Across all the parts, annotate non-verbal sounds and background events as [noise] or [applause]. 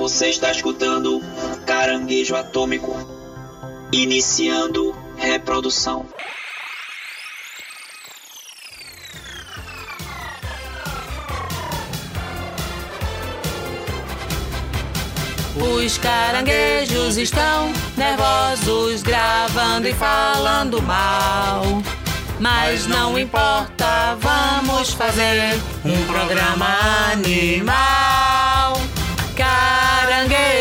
Você está escutando Caranguejo Atômico. Iniciando reprodução. Os caranguejos estão nervosos, gravando e falando mal. Mas não importa, vamos fazer um programa animal.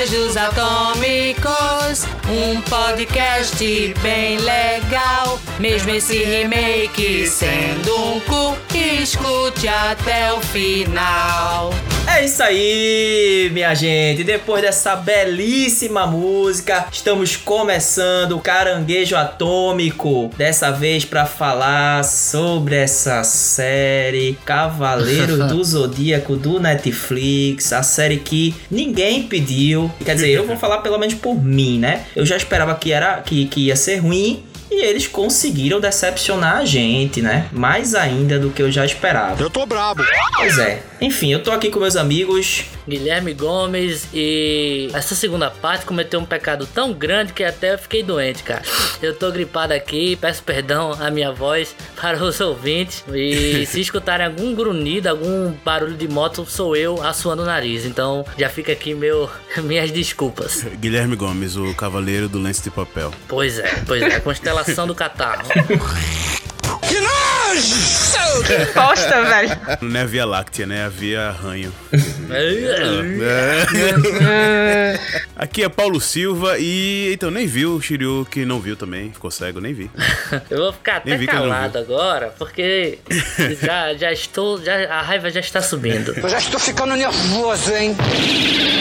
Caranguejos atômicos, um podcast bem legal. Mesmo esse remake sendo um cu, escute até o final. É isso aí, minha gente. Depois dessa belíssima música, estamos começando o Caranguejo Atômico. Dessa vez para falar sobre essa série Cavaleiro [laughs] do Zodíaco do Netflix, a série que ninguém pediu. Quer dizer, eu vou [laughs] falar pelo menos por mim, né? Eu já esperava que era que, que ia ser ruim, e eles conseguiram decepcionar a gente, né? Mais ainda do que eu já esperava. Eu tô brabo. Pois é. Enfim, eu tô aqui com meus amigos. Guilherme Gomes e essa segunda parte cometeu um pecado tão grande que até eu fiquei doente, cara. Eu tô gripado aqui, peço perdão a minha voz para os ouvintes e [laughs] se escutarem algum grunhido, algum barulho de moto, sou eu assoando o nariz. Então já fica aqui meu [laughs] minhas desculpas. Guilherme Gomes, o cavaleiro do lenço de papel. Pois é, pois é, a constelação do catarro. [laughs] Que bosta, velho. Não é a Via Láctea, né? É a Via Ranho. Aqui é Paulo Silva e então nem viu o Shiryu que não viu também, ficou cego, nem vi. [laughs] Eu vou ficar até Nem calado agora, porque [laughs] já, já estou. Já, a raiva já está subindo. Eu já estou ficando nervoso, hein?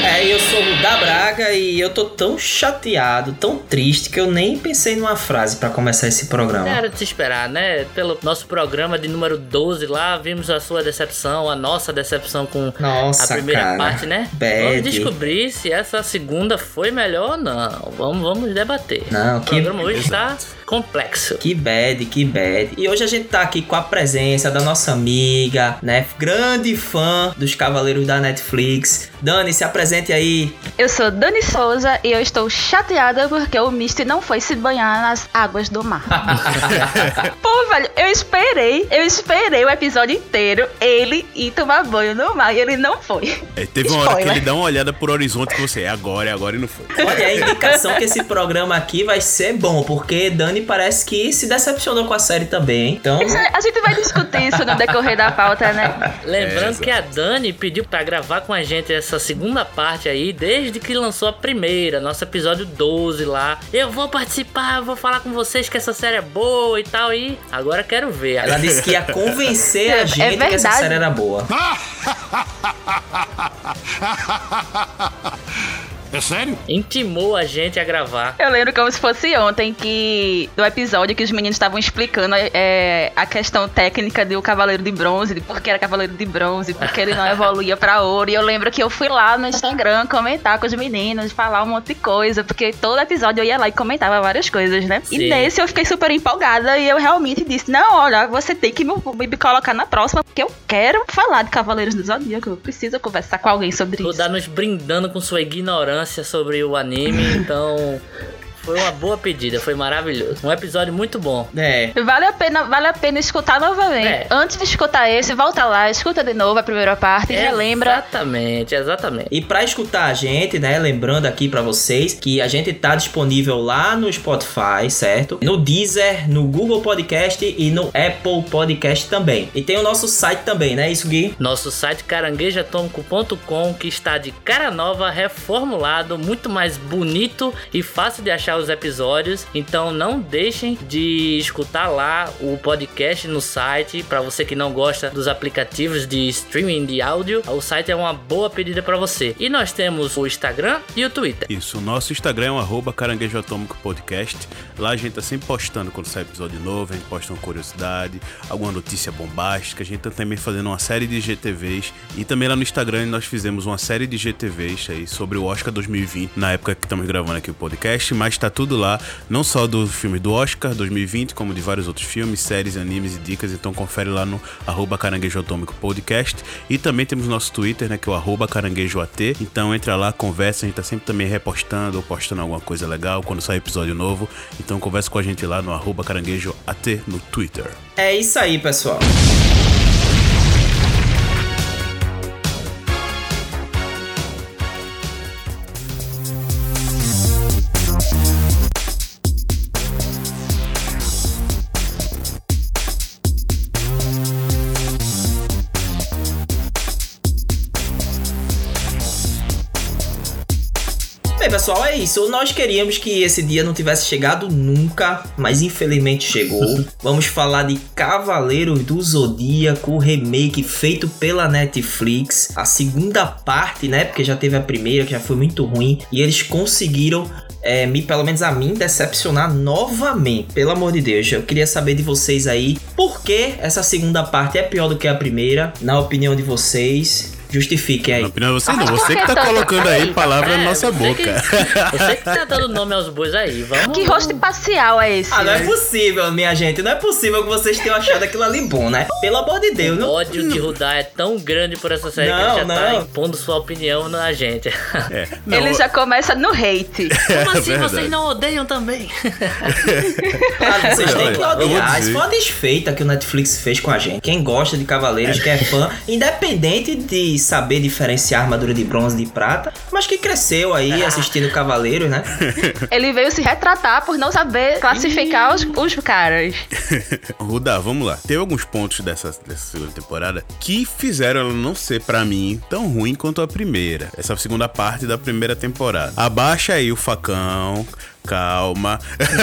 É, eu sou o da Braga e eu tô tão chateado, tão triste que eu nem pensei numa frase pra começar esse programa. Era de se esperar, né? Pelo nosso programa de número 12 lá, vimos a sua decepção, a nossa decepção com Nossa, a primeira cara. parte, né? Bad. Vamos descobrir se essa segunda foi melhor ou não. Vamos, vamos debater. Não, o que- programa hoje está complexo. Que bad, que bad. E hoje a gente tá aqui com a presença da nossa amiga, né? Grande fã dos Cavaleiros da Netflix. Dani, se apresente aí. Eu sou Dani Souza e eu estou chateada porque o Misty não foi se banhar nas águas do mar. [laughs] Pô, velho, eu esperei, eu esperei o episódio inteiro ele ir tomar banho no mar e ele não foi. É, teve uma hora que Spoiler. ele dá uma olhada pro horizonte que você é agora, é agora e não foi. Olha, a indicação que esse programa aqui vai ser bom, porque Dani parece que se decepcionou com a série também, hein? Então, Isso, a gente vai discutir isso no decorrer da pauta, né? Lembrando É, que a Dani pediu pra gravar com a gente essa segunda parte aí, desde que lançou a primeira, nosso episódio 12 lá. Eu vou participar, eu vou falar com vocês que essa série é boa e tal. E agora quero ver. ela [laughs] disse que ia convencer É- a é gente que essa série era boa. [laughs] É sério? Intimou a gente a gravar. Eu lembro como se fosse ontem que do episódio que os meninos estavam explicando é, a questão técnica do Cavaleiro de Bronze, de por que era Cavaleiro de Bronze, porque ele não [laughs] evoluía pra ouro. E eu lembro que eu fui lá no Instagram comentar com os meninos, falar um monte de coisa, porque todo episódio eu ia lá e comentava várias coisas, né? Sim. E nesse eu fiquei super empolgada e eu realmente disse: Não, olha, você tem que me, me colocar na próxima, porque eu quero falar de Cavaleiros do Zodíaco. Eu preciso conversar com alguém sobre Tô isso. dando nos brindando com sua ignorância sobre o anime, então. Foi uma boa pedida, foi maravilhoso. Um episódio muito bom. É, Vale a pena, vale a pena escutar novamente. É. Antes de escutar esse, volta lá, escuta de novo a primeira parte, relembra. Exatamente, exatamente. E pra escutar a gente, né, lembrando aqui pra vocês que a gente tá disponível lá no Spotify, certo? No Deezer, no Google Podcast e no Apple Podcast também. E tem o nosso site também, né, isso Gui? Nosso site caranguejoatômico.com que está de cara nova, reformulado, muito mais bonito e fácil de achar os episódios. Então não deixem de escutar lá o podcast no site. Para você que não gosta dos aplicativos de streaming de áudio, o site é uma boa pedida para você. E nós temos o Instagram e o Twitter. Isso, o nosso Instagram é um arroba caranguejo atômico podcast. Lá a gente tá sempre postando quando sai episódio novo, a gente posta uma curiosidade, alguma notícia bombástica. A gente tá também fazendo uma série de GTVs. E também lá no Instagram nós fizemos uma série de GTVs aí sobre o Oscar 2020, na época que estamos gravando aqui o podcast, mas tá tudo lá, não só do filme do Oscar 2020, como de vários outros filmes, séries, animes e dicas. Então confere lá no arroba Caranguejo Atômico Podcast. E também temos nosso Twitter, né, que é o arroba caranguejoat. Então entra lá, conversa, a gente tá sempre também repostando ou postando alguma coisa legal quando sai episódio novo. Então conversa com a gente lá no arroba caranguejoat no Twitter. É isso aí, pessoal. Pessoal, é isso. Nós queríamos que esse dia não tivesse chegado nunca, mas infelizmente chegou. [laughs] Vamos falar de Cavaleiros do Zodíaco, o remake feito pela Netflix, a segunda parte, né? Porque já teve a primeira, que já foi muito ruim, e eles conseguiram é, me, pelo menos a mim, decepcionar novamente. Pelo amor de Deus, eu queria saber de vocês aí por que essa segunda parte é pior do que a primeira, na opinião de vocês. Justifiquem aí. Opinião de você não, você que tá colocando aí palavra na nossa É, você boca. Que, você que tá dando nome aos bois aí. Vamos. Que rosto imparcial é esse? Ah, não é possível, minha gente. Não é possível que vocês tenham achado aquilo ali bom, né? Pelo amor de Deus. O Não... ódio de Rudá é tão grande por essa série que Não, ele já tá não. impondo sua opinião na gente. [laughs] É, não, Ele já começa no hate. Como assim verdade. vocês não odeiam também? Claro, [laughs] vocês têm que odiar. Isso foi uma desfeita que o Netflix fez com a gente. Quem gosta de Cavaleiros, que é fã, independente de saber diferenciar armadura de bronze de prata, mas que cresceu aí assistindo Cavaleiros, né? [laughs] Ele veio se retratar por não saber classificar os, os caras. [laughs] Ruda, vamos lá. Teve alguns pontos dessa, dessa segunda temporada que fizeram ela não ser, pra mim, tão ruim quanto a primeira. Essa segunda parte da primeira temporada. Abaixa aí o facão. Calma.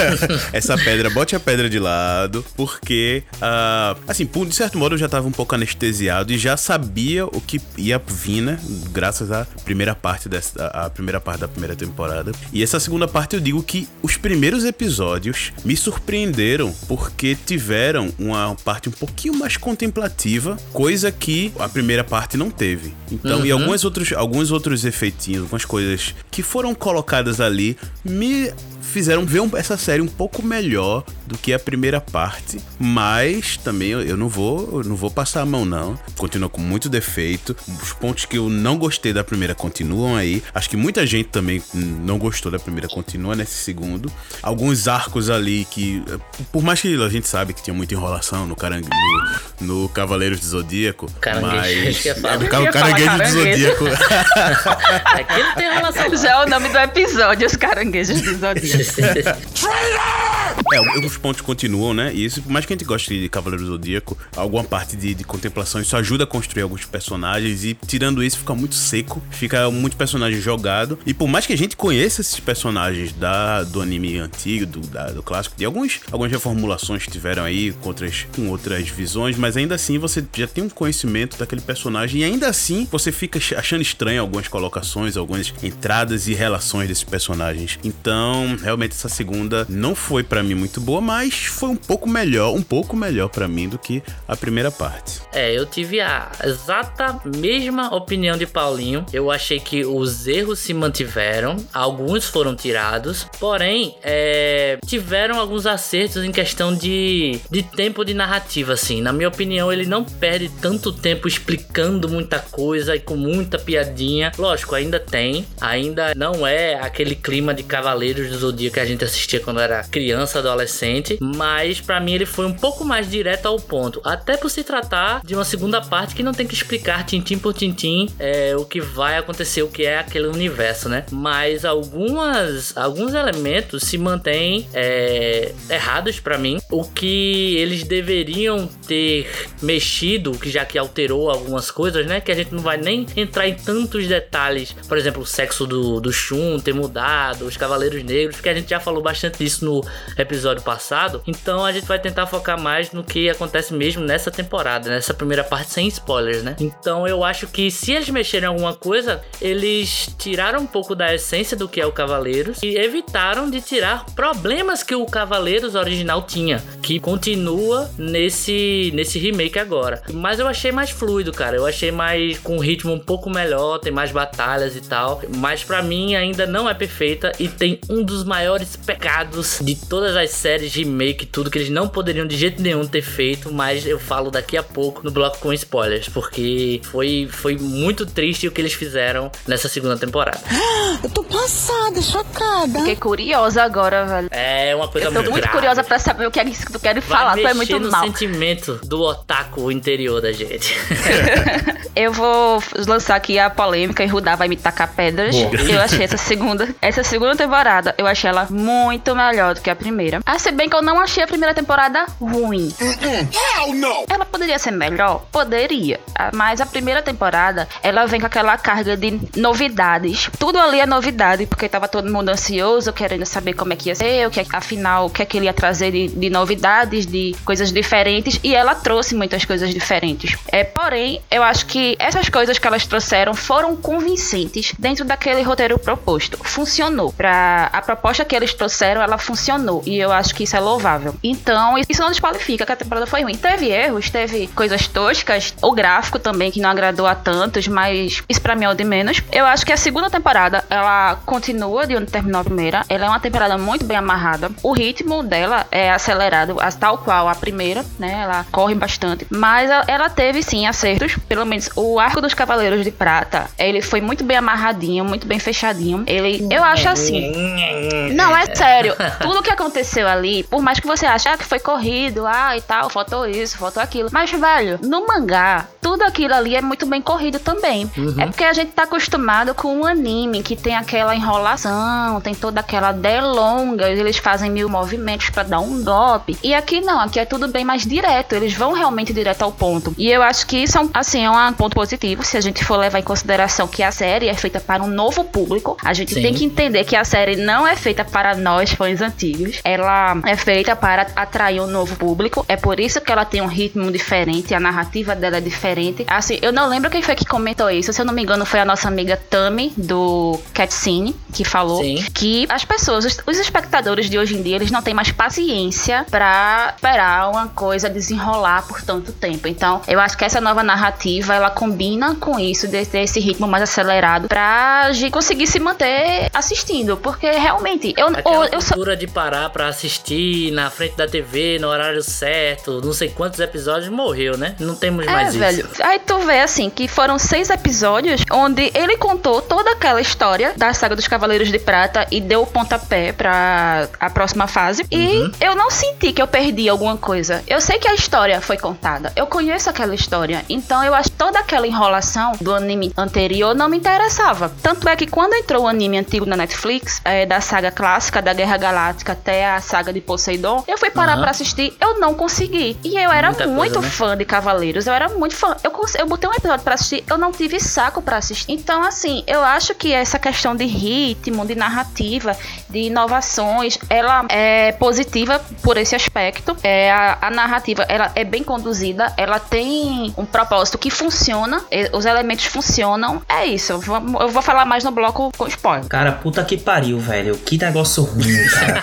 [laughs] Essa pedra, bote a pedra de lado, porque, ah, assim, por- de certo modo eu já tava um pouco anestesiado e já sabia o que ia vir, né? Graças à primeira parte dessa, a primeira parte da primeira temporada. E essa segunda parte eu digo que os primeiros episódios me surpreenderam porque tiveram uma parte um pouquinho mais contemplativa, coisa que a primeira parte não teve. Então, e alguns outros, alguns outros efeitinhos, algumas coisas que foram colocadas ali me fizeram ver um- essa série um pouco melhor do que a primeira parte, mas também eu, eu não vou, eu não vou passar a mão não. Continua com muito defeito. Os pontos que eu não gostei da primeira continuam aí. Acho que muita gente também não gostou da primeira continua nesse segundo. Alguns arcos ali que por mais que a gente sabe que tinha muita enrolação no carangue, no, no Cavaleiros do Zodíaco, Caranguejo, mas. É, ca- falar caranguejo do caranguejo. Zodíaco. [laughs] Aqui não tem relação. Já é o nome do episódio, os caranguejos do Zodíaco. [laughs] [laughs] Traitor! É, alguns pontos continuam, né? E isso, por mais que a gente goste de Cavaleiro do Zodíaco, alguma parte de, de contemplação, isso ajuda a construir alguns personagens e tirando isso fica muito seco, fica muito personagem jogado. E por mais que a gente conheça esses personagens da, do anime antigo, do, da- do clássico, de alguns, algumas reformulações que tiveram aí com outras, com outras visões, mas ainda assim você já tem um conhecimento daquele personagem e ainda assim você fica ach- achando estranho algumas colocações, algumas entradas e relações desses personagens. Então, realmente essa segunda não foi pra mim muito boa, mas foi um pouco melhor, um pouco melhor pra mim do que a primeira parte. É, eu tive a exata mesma opinião de Paulinho. Eu achei que os erros se mantiveram, alguns foram tirados, porém, é, tiveram alguns acertos em questão de, de tempo de narrativa, assim. Na minha opinião, ele não perde tanto tempo explicando muita coisa e com muita piadinha. Lógico, ainda tem, ainda não é aquele clima de Cavaleiros do Zodíaco que a gente assistia quando era criança, adolescente, mas pra mim ele foi um pouco mais direto ao ponto. Até por se tratar de uma segunda parte que não tem que explicar tintim por tintim é, o que vai acontecer, o que é aquele universo, né? Mas algumas, alguns elementos se mantêm é, errados pra mim. O que eles deveriam ter mexido, que já que alterou algumas coisas, né? Que a gente não vai nem entrar em tantos detalhes. Por exemplo, o sexo do, do Shun ter mudado, os Cavaleiros Negros, porque a gente já falou bastante disso no passado. Então a gente vai tentar focar mais no que acontece mesmo nessa temporada, nessa primeira parte sem spoilers, né? Então eu acho que se eles mexerem em alguma coisa, eles tiraram um pouco da essência do que é o Cavaleiros e evitaram de tirar problemas que o Cavaleiros original tinha, que continua nesse nesse remake agora. Mas eu achei mais fluido, cara. Eu achei mais com um ritmo um pouco melhor, tem mais batalhas e tal. Mas para mim ainda não é perfeita e tem um dos maiores pecados de todas as séries remake, tudo que eles não poderiam de jeito nenhum ter feito, mas eu falo daqui a pouco no bloco com spoilers, porque foi foi muito triste o que eles fizeram nessa segunda temporada. [gasps] Eu tô passada, chocada. Fiquei curiosa agora, velho. É uma coisa Eu tô muito muito curiosa pra saber o que é isso que tu quer Vai falar. Tu é mexer muito no mal. sentimento do otaku interior da gente. [laughs] Eu vou lançar aqui a polêmica e Rudá vai me tacar pedras. Boa. Eu achei essa segunda, essa segunda temporada, eu achei ela muito melhor do que a primeira. Ah, se bem que eu não achei a primeira temporada ruim. Ela poderia ser melhor? Poderia. Ah, Mas a primeira temporada, ela vem com aquela carga de novidades. Tudo ali é novidade, porque tava todo mundo ansioso, querendo saber como é que ia ser, o que é- afinal, o que é que ele ia trazer de, de novidades, de coisas diferentes. E ela trouxe muitas coisas diferentes. É, porém, eu acho que essas coisas que elas trouxeram foram convincentes dentro daquele roteiro proposto. Funcionou. Pra, a proposta que eles trouxeram, ela funcionou. E eu acho que isso é louvável. Então, isso não desqualifica que a temporada foi ruim. Teve erros, teve coisas toscas. O gráfico também, que não agradou a tantos, mas isso pra mim é o de menos. Eu acho que a segunda temporada, ela continua de onde terminou a primeira. Ela é uma temporada muito bem amarrada. O ritmo dela é acelerado, tal qual a primeira, né? Ela corre bastante. Mas ela teve sim acertos. Pelo menos o arco dos Cavaleiros de Prata, ele foi muito bem amarradinho, muito bem fechadinho. Ele, eu acho assim. Não, é sério. Tudo que aconteceu ali, por mais que você ache ah, que foi corrido, ah, e tal, faltou isso, faltou aquilo. Mas, velho, no mangá, tudo aquilo ali é muito bem corrido também. É porque a gente tá acostumado com um anime que tem aquela enrolação, tem toda aquela delonga, eles fazem mil movimentos pra dar um golpe. E aqui não, aqui é tudo bem mais direto, eles vão realmente direto ao ponto. E eu acho que isso é um, assim, é um ponto positivo, se a gente for levar em consideração que a série é feita para um novo público. A gente Sim. tem que entender que a série não é feita para nós, fãs antigos. Ela é feita para atrair um novo público. É por isso que ela tem um ritmo diferente, a narrativa dela é diferente. Assim, eu não lembro quem foi que comentou isso. Se eu não me engano, foi a nossa amiga Tami, do Catscene, que falou Sim. que as pessoas, os, os espectadores de hoje em dia, eles não têm mais paciência pra esperar uma coisa desenrolar por tanto tempo. Então, eu acho que essa nova narrativa, ela combina com isso, de ter esse ritmo mais acelerado, pra gente conseguir se manter assistindo. Porque realmente, eu, Aquela eu, eu de parar pra assistir na frente da TV, no horário certo, não sei quantos episódios, morreu, né? Não temos É, mais isso. Aí tu vê assim que foram seis episódios onde ele contou toda aquela história da saga dos Cavaleiros de Prata e deu o pontapé pra a próxima fase. E eu não senti que eu perdi alguma coisa. Eu sei que a história foi contada. Eu conheço aquela história. Então eu acho que toda aquela enrolação do anime anterior não me interessava. Tanto é que quando entrou o anime antigo na Netflix, é, da saga clássica da Guerra Galáctica até a saga de Poseidon, eu fui parar Aham. pra assistir, eu não consegui. E eu era Muita coisa, muito né? fã de Cavaleiros, eu era muito fã. Eu, eu botei um episódio pra assistir, eu não tive saco pra assistir. Então, assim, eu acho que essa questão de ritmo, de narrativa, de inovações, ela é positiva por esse aspecto. É, a, a narrativa, ela é bem conduzida, ela tem um propósito que funciona, e- os elementos funcionam. É isso, vamos- eu vou falar mais no bloco com spoiler. Cara, puta que pariu, velho. Que negócio ruim, cara.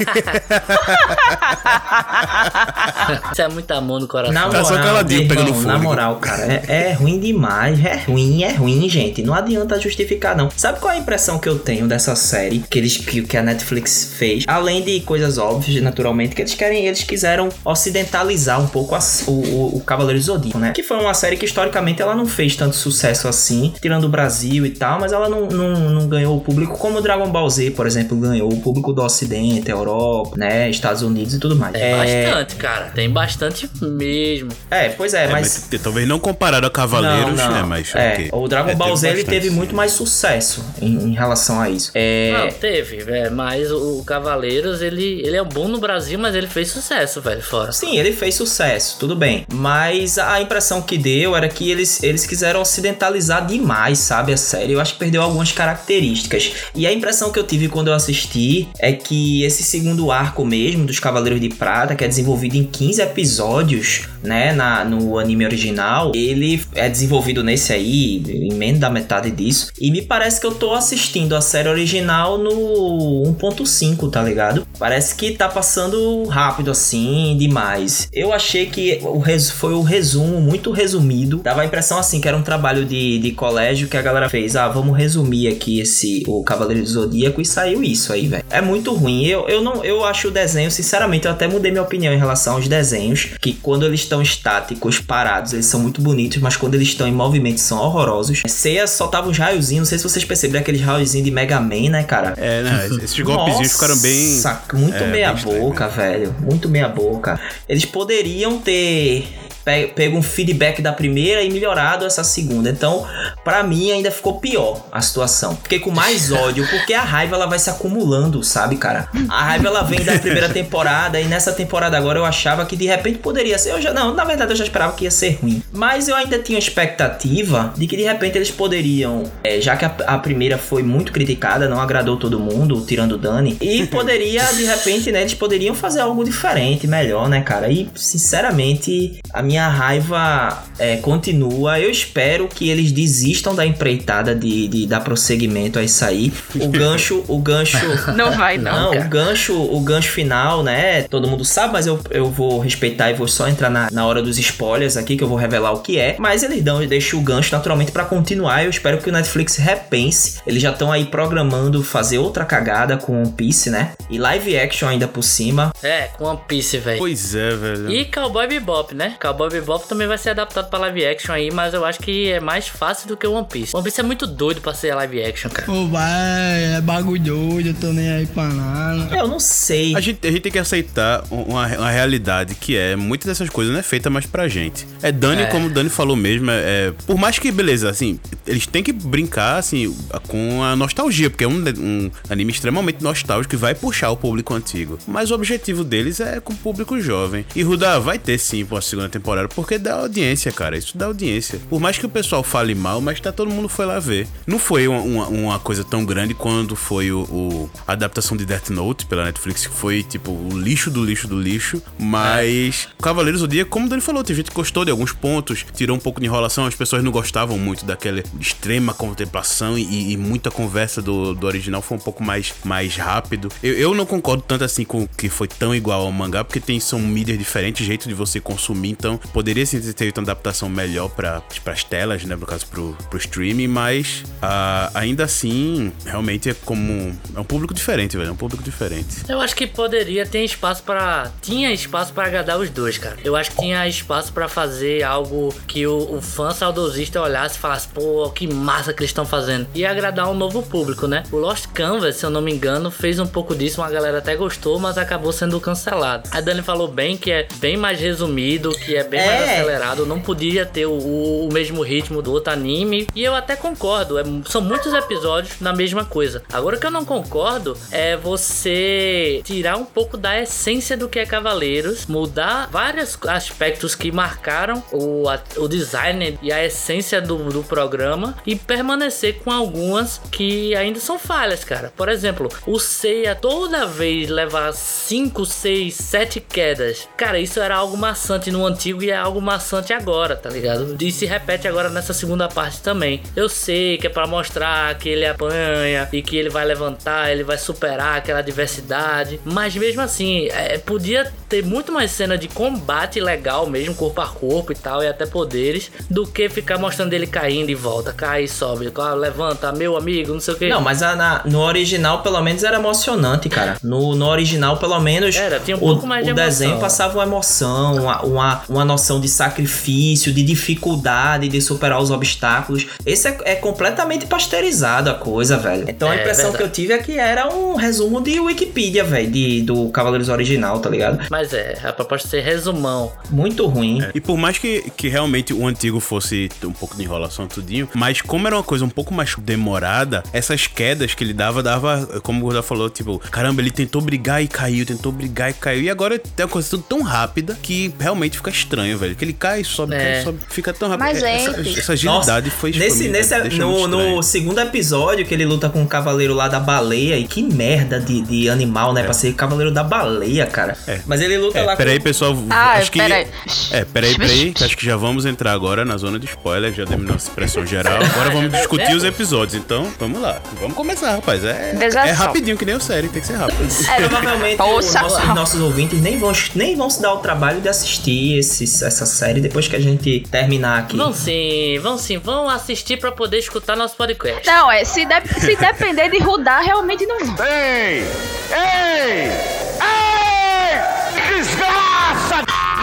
[laughs] Isso é muito amor no coração. Na Tá só moral, caladinho, irmão, na moral, cara, é, é ruim demais. É ruim, é ruim, gente. Não adianta justificar, não. Sabe qual é a impressão que eu tenho dessa série que eles que, que a Netflix fez? Além de coisas óbvias, naturalmente, que eles querem, eles quiseram ocidentalizar um pouco as- o, o, o Cavaleiro Zodíaco, né? Que foi uma série que historicamente ela não fez tanto sucesso assim, tirando o Brasil e tal, mas ela não, não, não ganhou o público como o Dragon Ball Z, por exemplo, ganhou o público do Ocidente, Europa, né? Estados Unidos e tudo mais. Tem bastante, cara. Tem bastante mesmo. É, pois é, É, mas mas talvez não comparado a Cavaleiros, não, não. né? Mas é, ok. o Dragon É, Ball teve Z ele teve muito mais sucesso em, em relação a isso. É, Não, teve, é, mas o, o Cavaleiros, ele, ele é bom no Brasil, mas ele fez sucesso, velho, fora. Sim, ele fez sucesso, tudo bem. Mas a impressão que deu era que eles eles quiseram ocidentalizar demais, sabe, a série. Eu acho que perdeu algumas características. E a impressão que eu tive quando eu assisti é que esse segundo arco mesmo dos Cavaleiros de Prata, que é desenvolvido em 15 episódios, né, na, no anime original, ele é desenvolvido nesse aí, em menos da metade disso. E me parece que eu tô assistindo a série original no 1.5, tá ligado? Parece que tá passando rápido assim, demais. Eu achei que o res, foi o resumo muito resumido. Dava a impressão assim que era um trabalho de, de colégio que a galera fez. Ah, vamos resumir aqui esse o Cavaleiro do Zodíaco e saiu isso aí, velho. É muito ruim. Eu, eu não eu acho o desenho, sinceramente, eu até mudei minha opinião em relação aos desenhos, que quando eles estão estáticos, parados, eles são muito bonitos, mas quando eles estão em movimento são horrorosos. Seiya soltava uns raiozinhos, não sei se vocês perceberam aqueles raiozinhos de Mega Man, né, cara? É, [laughs] não, esses golpezinhos ficaram bem. Muito é, meia boca, velho. Muito meia boca. Eles poderiam ter pe- pego um feedback da primeira e melhorado essa segunda. Então, pra mim ainda ficou pior a situação. Fiquei com mais [laughs] ódio, porque a raiva ela vai se acumulando, sabe, cara? A raiva ela vem da primeira [laughs] temporada e nessa temporada agora eu achava que de repente poderia ser, eu já não, na verdade eu já esperava que ia ser ruim. Mas eu ainda tinha expectativa de que de repente eles poderiam, é, já que a, a primeira foi muito criticada, não agradou todo mundo, tirando o Dani, e [laughs] poderia de repente, né, eles poderiam fazer algo diferente, melhor, né, cara? E sinceramente, a minha raiva é, continua. Eu espero que eles desistam da empreitada de, de dar prosseguimento a isso aí. O gancho, o gancho. [laughs] Não vai, não. Não, o gancho, o gancho final, né? Todo mundo sabe, mas eu, eu vou respeitar e vou só entrar na, na hora dos spoilers aqui, que eu vou revelar o que é. Mas eles dão, deixam o gancho naturalmente pra continuar. Eu espero que o Netflix repense. Eles já estão aí programando fazer outra cagada com One Piece, né? E live action ainda por cima. É, com One Piece, velho. Pois é, velho. E Cowboy Bebop, né? Cowboy Bebop também vai ser adaptado pra live action aí, mas eu acho que é mais fácil do que o One Piece. One Piece é muito doido pra ser live action, cara. Ô, vai, é bagulho doido, eu tô nem aí pra nada. Eu não sei. A gente, a gente tem que aceitar uma, uma realidade que é muitas dessas coisas não é feita mais pra gente. É Dani, É. como o Dani falou mesmo, é, é- por mais que, beleza, assim, eles têm que brincar, assim, com a nostalgia, porque é um, um anime extremamente nostálgico que vai puxar o público antigo. Mas o objetivo deles é com o público jovem. E Ruda vai ter sim uma segunda temporada, porque dá audiência, cara. Isso dá audiência. Por mais que o pessoal fale mal, mas tá todo mundo foi lá ver. Não foi uma, uma- uma coisa tão grande quando foi o, o- a adaptação de Death Note pela Netflix, que foi tipo o lixo do lixo do lixo. Mas Cavaleiros do Dia, como o Dani falou, tem gente que gostou de alguns pontos, tirou um pouco de enrolação, as pessoas não gostavam muito daquela extrema contemplação e, e muita conversa do, do original foi um pouco mais, mais rápido. Eu, eu não concordo tanto assim com que foi tão igual ao mangá, porque tem, são mídias diferentes, jeito de você consumir, então poderia ter feito uma adaptação melhor para as telas, né, no caso pro, pro streaming, mas ah, ainda assim, realmente é como. É um público diferente, velho, é um público diferente. Eu acho que poderia ter espaço pra. Tinha espaço pra agradar os dois, cara. Eu acho que tinha espaço pra fazer algo que o, o fã saudosista olhasse e falasse, pô, que massa que eles estão fazendo. E agradar um novo público, né? O Lost Canvas, se eu não me engano, fez um pouco disso, uma galera até gostou, mas acabou sendo cancelado. A Dani falou bem que é bem mais resumido, que é bem É. mais acelerado, não podia ter o, o- mesmo ritmo do outro anime. E eu até concordo, é- são muitos episódios na mesma coisa. Agora o que eu não concordo é você tirar um pouco da essência do que é Cavaleiros, mudar vários aspectos que marcaram o, a- o design e a essência do, do programa e permanecer com algumas que ainda são falhas, cara. Por exemplo, o Seiya toda vez levar 5, 6, 7 quedas. Cara, isso era algo maçante no antigo é algo maçante agora, tá ligado? E se repete agora nessa segunda parte também. Eu sei que é pra mostrar que ele apanha e que ele vai levantar, ele vai superar aquela adversidade, mas mesmo assim, é, podia ter muito mais cena de combate legal mesmo, corpo a corpo e tal, e até poderes, do que ficar mostrando ele caindo e volta, cai e sobe, levanta, meu amigo, não sei o que. Não, mas a- na- no original, pelo menos, era emocionante, cara. No, no original, pelo menos, Era, tinha um o, pouco mais de o desenho passava uma emoção, uma, uma, uma noção de sacrifício, de dificuldade de superar os obstáculos. Esse é, é completamente pasteurizado a coisa, velho. Então a É, impressão verdade. que eu tive é que era um resumo de Wikipedia, velho, de- do Cavaleiros original, tá ligado? Mas é, a proposta é ser resumão. Muito ruim. E por mais que, que realmente o antigo fosse um pouco de enrolação tudinho, mas como era uma coisa um pouco mais demorada, essas quedas que ele dava, dava, como o Gordão falou, tipo, caramba, ele tentou brigar e caiu, tentou brigar e caiu. E agora tem uma coisa tudo tão rápida que realmente fica estranho estranho, velho. Que ele cai e sobe, É. cai e sobe. Fica tão rápido. Mas, essa, gente- essa agilidade foi nesse, nesse no, no segundo episódio que ele luta com o cavaleiro lá da baleia e que merda de, de animal, né? Pra ser cavaleiro da baleia, cara. É. Mas ele luta É, lá peraí, com... pessoal. Ah, acho que. peraí. É, peraí, peraí. acho que já vamos entrar agora na zona de spoiler. Já demos nossa expressão geral. Agora vamos discutir os episódios. Então, vamos lá. Vamos começar, rapaz. É, é só. rapidinho, que nem o série. Tem que ser rápido. É, provavelmente [laughs] os nossos, nossos ouvintes nem vão, nem vão se dar o trabalho de assistir esses, essa série depois que a gente terminar aqui. Vão sim, vão sim, vão assistir pra poder escutar nosso podcast. Não, é, se, de- se depender de Rudar, realmente não vão. Ei! Ei! Ei!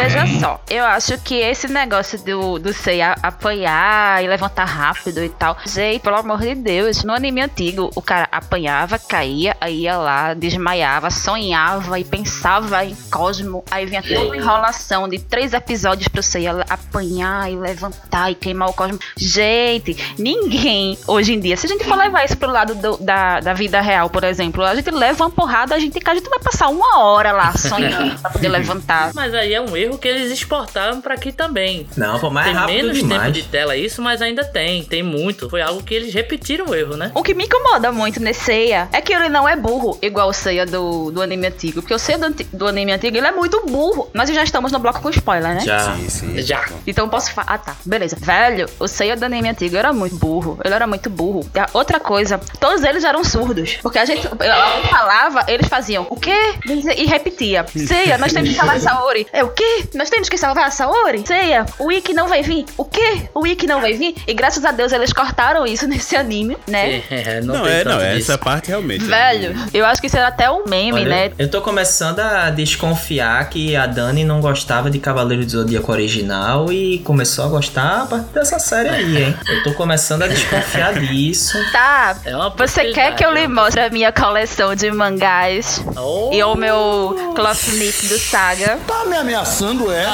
Veja só, eu acho que esse negócio do, do Seiya apanhar e levantar rápido e tal. Gente, pelo amor de Deus, no anime antigo, o cara apanhava, caía, aí ia lá, desmaiava, sonhava e pensava em Cosmo. Aí vinha toda uma enrolação de três episódios pro Seiya apanhar e levantar e queimar o Cosmo. Gente, ninguém hoje em dia, se a gente for levar isso pro lado do- da, da vida real, por exemplo, a gente leva uma porrada, a gente, a gente vai passar uma hora lá sonhando pra poder levantar. Mas aí é um erro que eles exportaram pra aqui também. Não, pô, mas é tem rápido menos demais. tempo de tela isso, mas ainda tem, tem muito. Foi algo que eles repetiram o erro, né? O que me incomoda muito nesse Seiya é que ele não é burro, igual o Seiya do, do anime antigo. Porque o Seiya do, do anime antigo, ele é muito burro. Nós já estamos no bloco com spoiler, né? Já. Sim, sim. Já. Então eu posso falar. Ah, tá. Beleza. Velho, o Seiya do anime antigo era muito burro. Ele era muito burro. E a outra coisa, todos eles eram surdos. Porque a gente. Alguém falava, eles faziam o quê? E repetia. [laughs] Seiya, nós temos que salvar a Saori. É o quê? Nós temos que salvar a Saori? Seiya, o Ikki não vai vir. O quê? O Ikki não vai vir? E graças a Deus eles cortaram isso [laughs] nesse anime, né? É, não, Não, tem é, não, disso. essa parte realmente. Velho, eu acho que isso era até um meme, Olha, né? Eu tô começando a desconfiar que a Dani não gostava de Cavaleiro do Zodíaco original e começou a gostar a partir dessa série aí, hein? Eu tô começando a desconfiar [laughs] disso. Tá. É Você quer que eu lhe mostre a minha coleção de mangás Oh, e o meu cloth knit do Saga? Tá me ameaçando, é?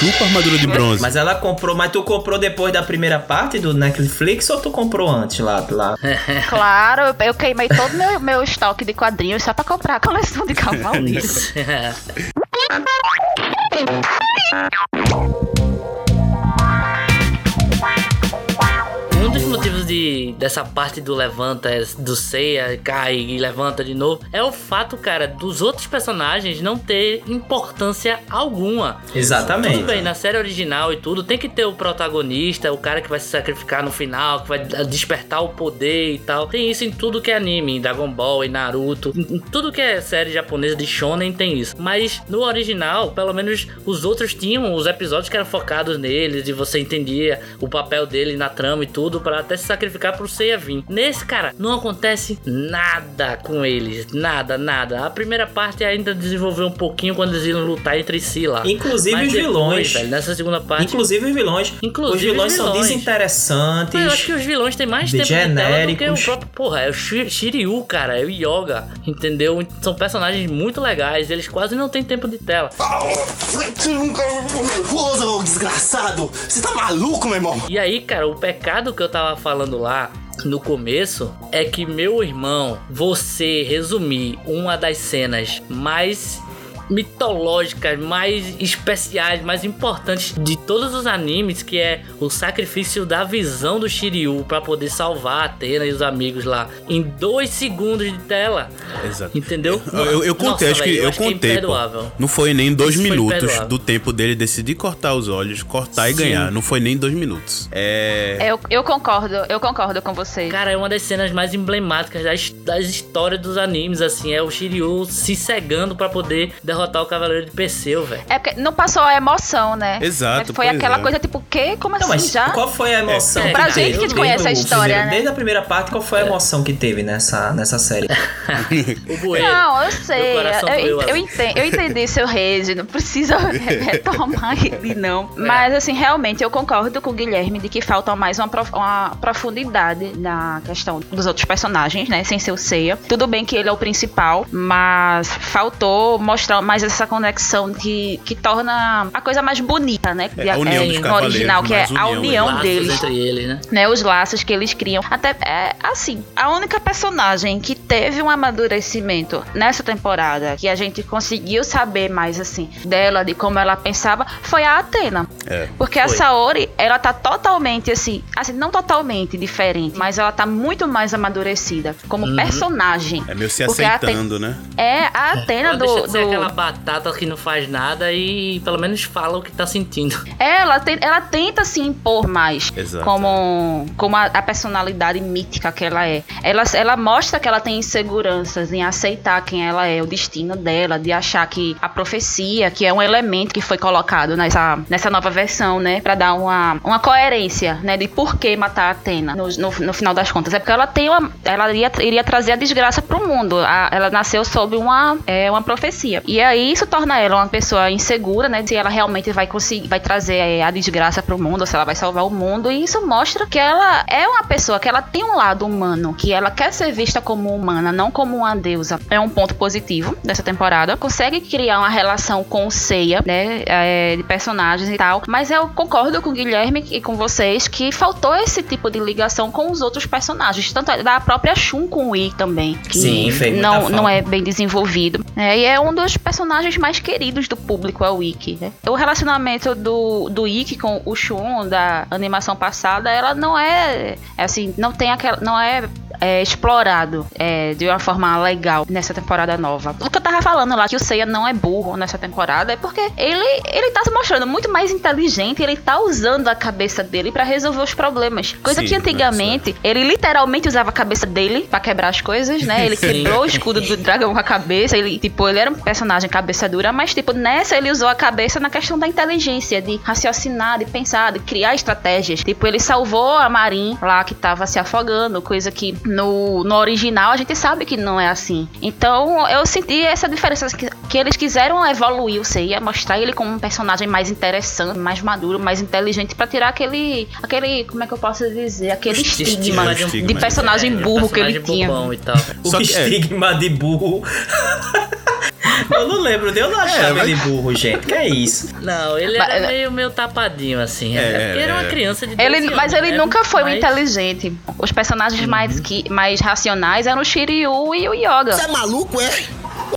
Chupa armadura de bronze. Mas ela comprou, mas tu comprou depois da primeira parte do Netflix ou tu comprou antes lá? lá? [laughs] Claro, eu, queimei todo meu, meu estoque de quadrinhos só pra comprar a coleção de cavaleiros. [laughs] [laughs] de, dessa parte do levanta, do ceia, cai e levanta de novo, é o fato, cara, dos outros personagens não ter importância alguma. Exatamente. Tudo bem, na série original e tudo, tem que ter o protagonista, o cara que vai se sacrificar no final, que vai despertar o poder e tal. Tem isso em tudo que é anime, em Dragon Ball, em Naruto, em em tudo que é série japonesa de shonen tem isso. Mas no original, pelo menos os outros tinham os episódios que eram focados neles e você entendia o papel dele na trama e tudo para até se sacrificar pro Seiya vir. Nesse, cara, não acontece nada com eles, nada, nada. A primeira parte ainda desenvolveu um pouquinho quando eles iam lutar entre si lá. Inclusive Mas os depois, vilões. velho, nessa segunda parte. Inclusive os vilões. Inclusive os vilões os são vilões. desinteressantes. Mas eu acho que os vilões têm mais tempo de tela do que o genéricos. próprio. Porra, é o Shi- Shiryu, cara, é o Yoga, entendeu? São personagens muito legais, eles quase não têm tempo de tela. Você nunca foi nervoso, ô desgraçado! Você tá maluco, meu irmão? E aí, cara, o pecado que eu tava falando lá no começo é que meu irmão, você resumir uma das cenas mais mitológicas, mais especiais, mais importantes de todos os animes, que é o sacrifício da visão do Shiryu para poder salvar a Atena e os amigos lá em dois segundos de tela. Exato. Entendeu? Eu, eu, eu contei, Nossa, acho que velho, eu, acho que é contei, pô. imperdoável. Não foi nem dois Isso minutos do tempo dele decidir cortar os olhos, cortar e Sim. ganhar. Não foi nem dois minutos. É. Eu, eu concordo, eu concordo com você. Cara, é uma das cenas mais emblemáticas das, das histórias dos animes, assim. É o Shiryu se cegando pra poder derrotar o Cavaleiro de Perseu, velho. É porque não passou a emoção, né? Exato, Foi aquela é. coisa tipo, quê? Como Não, assim mas já? qual foi a emoção? É, Pra que gente que conhece a o história, primeiro- né? Desde a primeira parte, qual foi a emoção que teve nessa, nessa série? [laughs] O bueiro. Não, eu sei. Eu, eu, assim. entendi, eu entendi seu rage, não precisa [laughs] retomar ele, não. Mas, assim, realmente eu concordo com o Guilherme de que falta mais uma, prof- uma profundidade na questão dos outros personagens, né? Sem ser o Seiya. Tudo bem que ele é o principal, mas faltou mostrar mais essa conexão que, que torna a coisa mais bonita, né? É, a união no cavaleiros, original, que é mais a união, união Laços deles. entre eles, né? Né, os laços que eles criam. Até é assim, a única personagem que teve um amadurecimento nessa temporada, que a gente conseguiu saber mais assim dela, de como ela pensava, foi a Atena. É. Porque a Saori, ela tá totalmente assim, assim, não totalmente diferente, mas ela tá muito mais amadurecida como personagem. É meio se aceitando, né? É a Atena Ela do, do- aquela batata que não faz nada e pelo menos fala o que tá sentindo. Ela, te- ela tenta se impor mais Exato. como, como a, a personalidade mítica que ela é. Ela, ela mostra que ela tem inseguranças em aceitar quem ela é, o destino dela, de achar que a profecia, que é um elemento que foi colocado nessa, nessa nova versão, né, Pra dar uma, uma coerência, né, de por que matar a Atena no, no, no final das contas. É porque ela tem uma, ela iria, iria trazer a desgraça pro mundo. A- ela nasceu sob uma, é, uma profecia. E aí isso torna ela uma pessoa insegura, né, se ela realmente vai conseguir, vai trazer é, a desgraça pro mundo, se ela vai salvar o mundo. E isso mostra que ela é uma pessoa que ela tem um lado humano, que ela quer ser vista como humana, não como uma deusa. É um ponto positivo dessa temporada. Consegue criar uma relação com o Seiya, né, é, de personagens e tal. Mas eu concordo com o Guilherme e com vocês que faltou esse tipo de ligação com os outros personagens, tanto da própria Shun com o I também, que Sim, muita não, não é bem desenvolvido. É, e é um dos personagens mais queridos do público, é o Ikki. Né? O relacionamento do, do Ikki com o Shun da animação passada, ela não é, é assim, não tem aquela, não é, é, explorado é, de uma forma legal nessa temporada nova. O que eu tava falando lá, que o Seiya não é burro nessa temporada, é porque ele, ele tá se mostrando muito mais inteligente, ele tá usando a cabeça dele pra resolver os problemas. Coisa Sim, que antigamente ele literalmente usava a cabeça dele pra quebrar as coisas, né? Ele [laughs] quebrou o escudo do dragão com a cabeça, ele, tipo, ele era um personagem cabeça dura, mas, tipo, nessa ele usou a cabeça na questão da inteligência, de raciocinar, de pensar, de criar estratégias. Tipo, ele salvou a Marin lá que tava se afogando, coisa que no, no original a gente sabe que não é assim. Então, eu senti essa diferença, que, que eles quiseram evoluir o Seiya, mostrar ele como um personagem mais interessante, mais maduro, mais inteligente, pra tirar aquele, aquele, como é que eu posso dizer, aquele estigma, estigma de um- de personagem É, burro que ele personagem tinha. e. O Só que- é. estigma de burro. [laughs] eu não lembro, eu não achava mas- ele burro, gente. Que é isso? Não, ele Mas- era meio, meio tapadinho, assim. É, É, porque era uma é. criança de 12 Ele, anos, mas ele né? nunca foi Mas- inteligente. Os personagens mais, que, mais racionais eram o Shiryu e o Yoga. Você é maluco, é?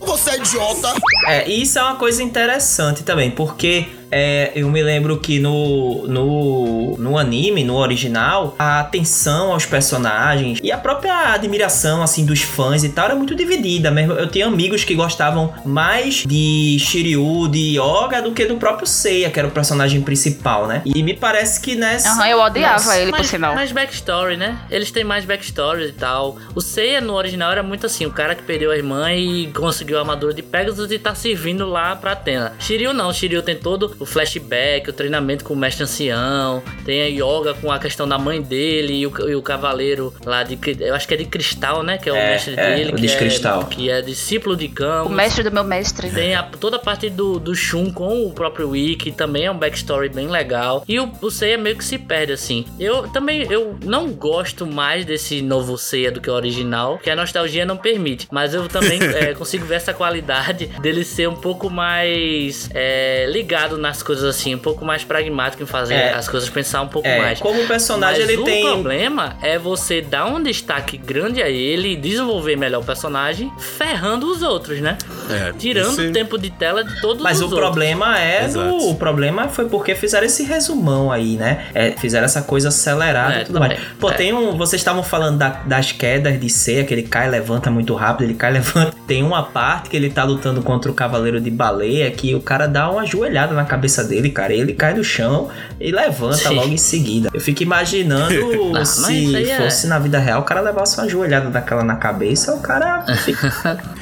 Ou você é idiota? É, e isso é uma coisa interessante também, porque é, eu me lembro que no, no, no anime, no original, a atenção aos personagens e a própria admiração, assim, dos fãs e tal era muito dividida mesmo. Eu tinha amigos que gostavam mais de Shiryu, de Yoga, do que do próprio Seiya, que era o personagem principal, né? E me parece que nessa... Aham, eu odiava Nossa. ele, por mais, sinal. mais backstory, né? Eles têm mais backstories e tal. O Seiya no original era muito assim: o cara que perdeu a irmã e conseguiu a armadura de Pegasus e tá servindo lá pra Atena. Shiryu não, Shiryu tem todo o flashback, o treinamento com o mestre ancião, tem a yoga com a questão da mãe dele e o, e o cavaleiro lá de. Eu acho que é de cristal, né? Que é o É, mestre é, dele, o que, de é, cristal. que é discípulo de O Camus. mestre do meu mestre. Tem a- toda a parte do, do Shun com o próprio Wiki, também é um backstory bem legal. E o, o Seiya meio que se perde, assim. Eu também eu não gosto mais desse novo Seiya do que o original, que a nostalgia não permite. Mas eu também [laughs] é, consigo ver essa qualidade dele ser um pouco mais é, ligado nas coisas assim, um pouco mais pragmático em fazer É. as coisas pensar um pouco É, mais. como personagem Mas ele o tem... problema é você dar um destaque grande a ele e desenvolver melhor o personagem, ferrando os outros, né? É, Tirando esse- o tempo de tela de todos Mas os o outros. problema é do, o problema foi porque fizeram esse resumão aí, né? É, fizeram essa coisa acelerada É, e tudo também. mais. Pô, É. tem um. Vocês estavam falando da- das quedas de ceia, que ele cai, levanta muito rápido, ele cai, [laughs] levanta. Tem uma parte que ele tá lutando contra o cavaleiro de baleia que o cara dá uma joelhada na cabeça dele, cara. Ele cai do chão e levanta Sim. logo em seguida. Eu fico imaginando [laughs] mas se isso aí é- fosse na vida real, o cara levasse uma joelhada daquela na cabeça, o cara fica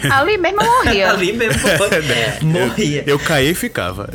Ali mesmo eu morria. ali mesmo. Morria. [laughs] [laughs] Eu caí e ficava.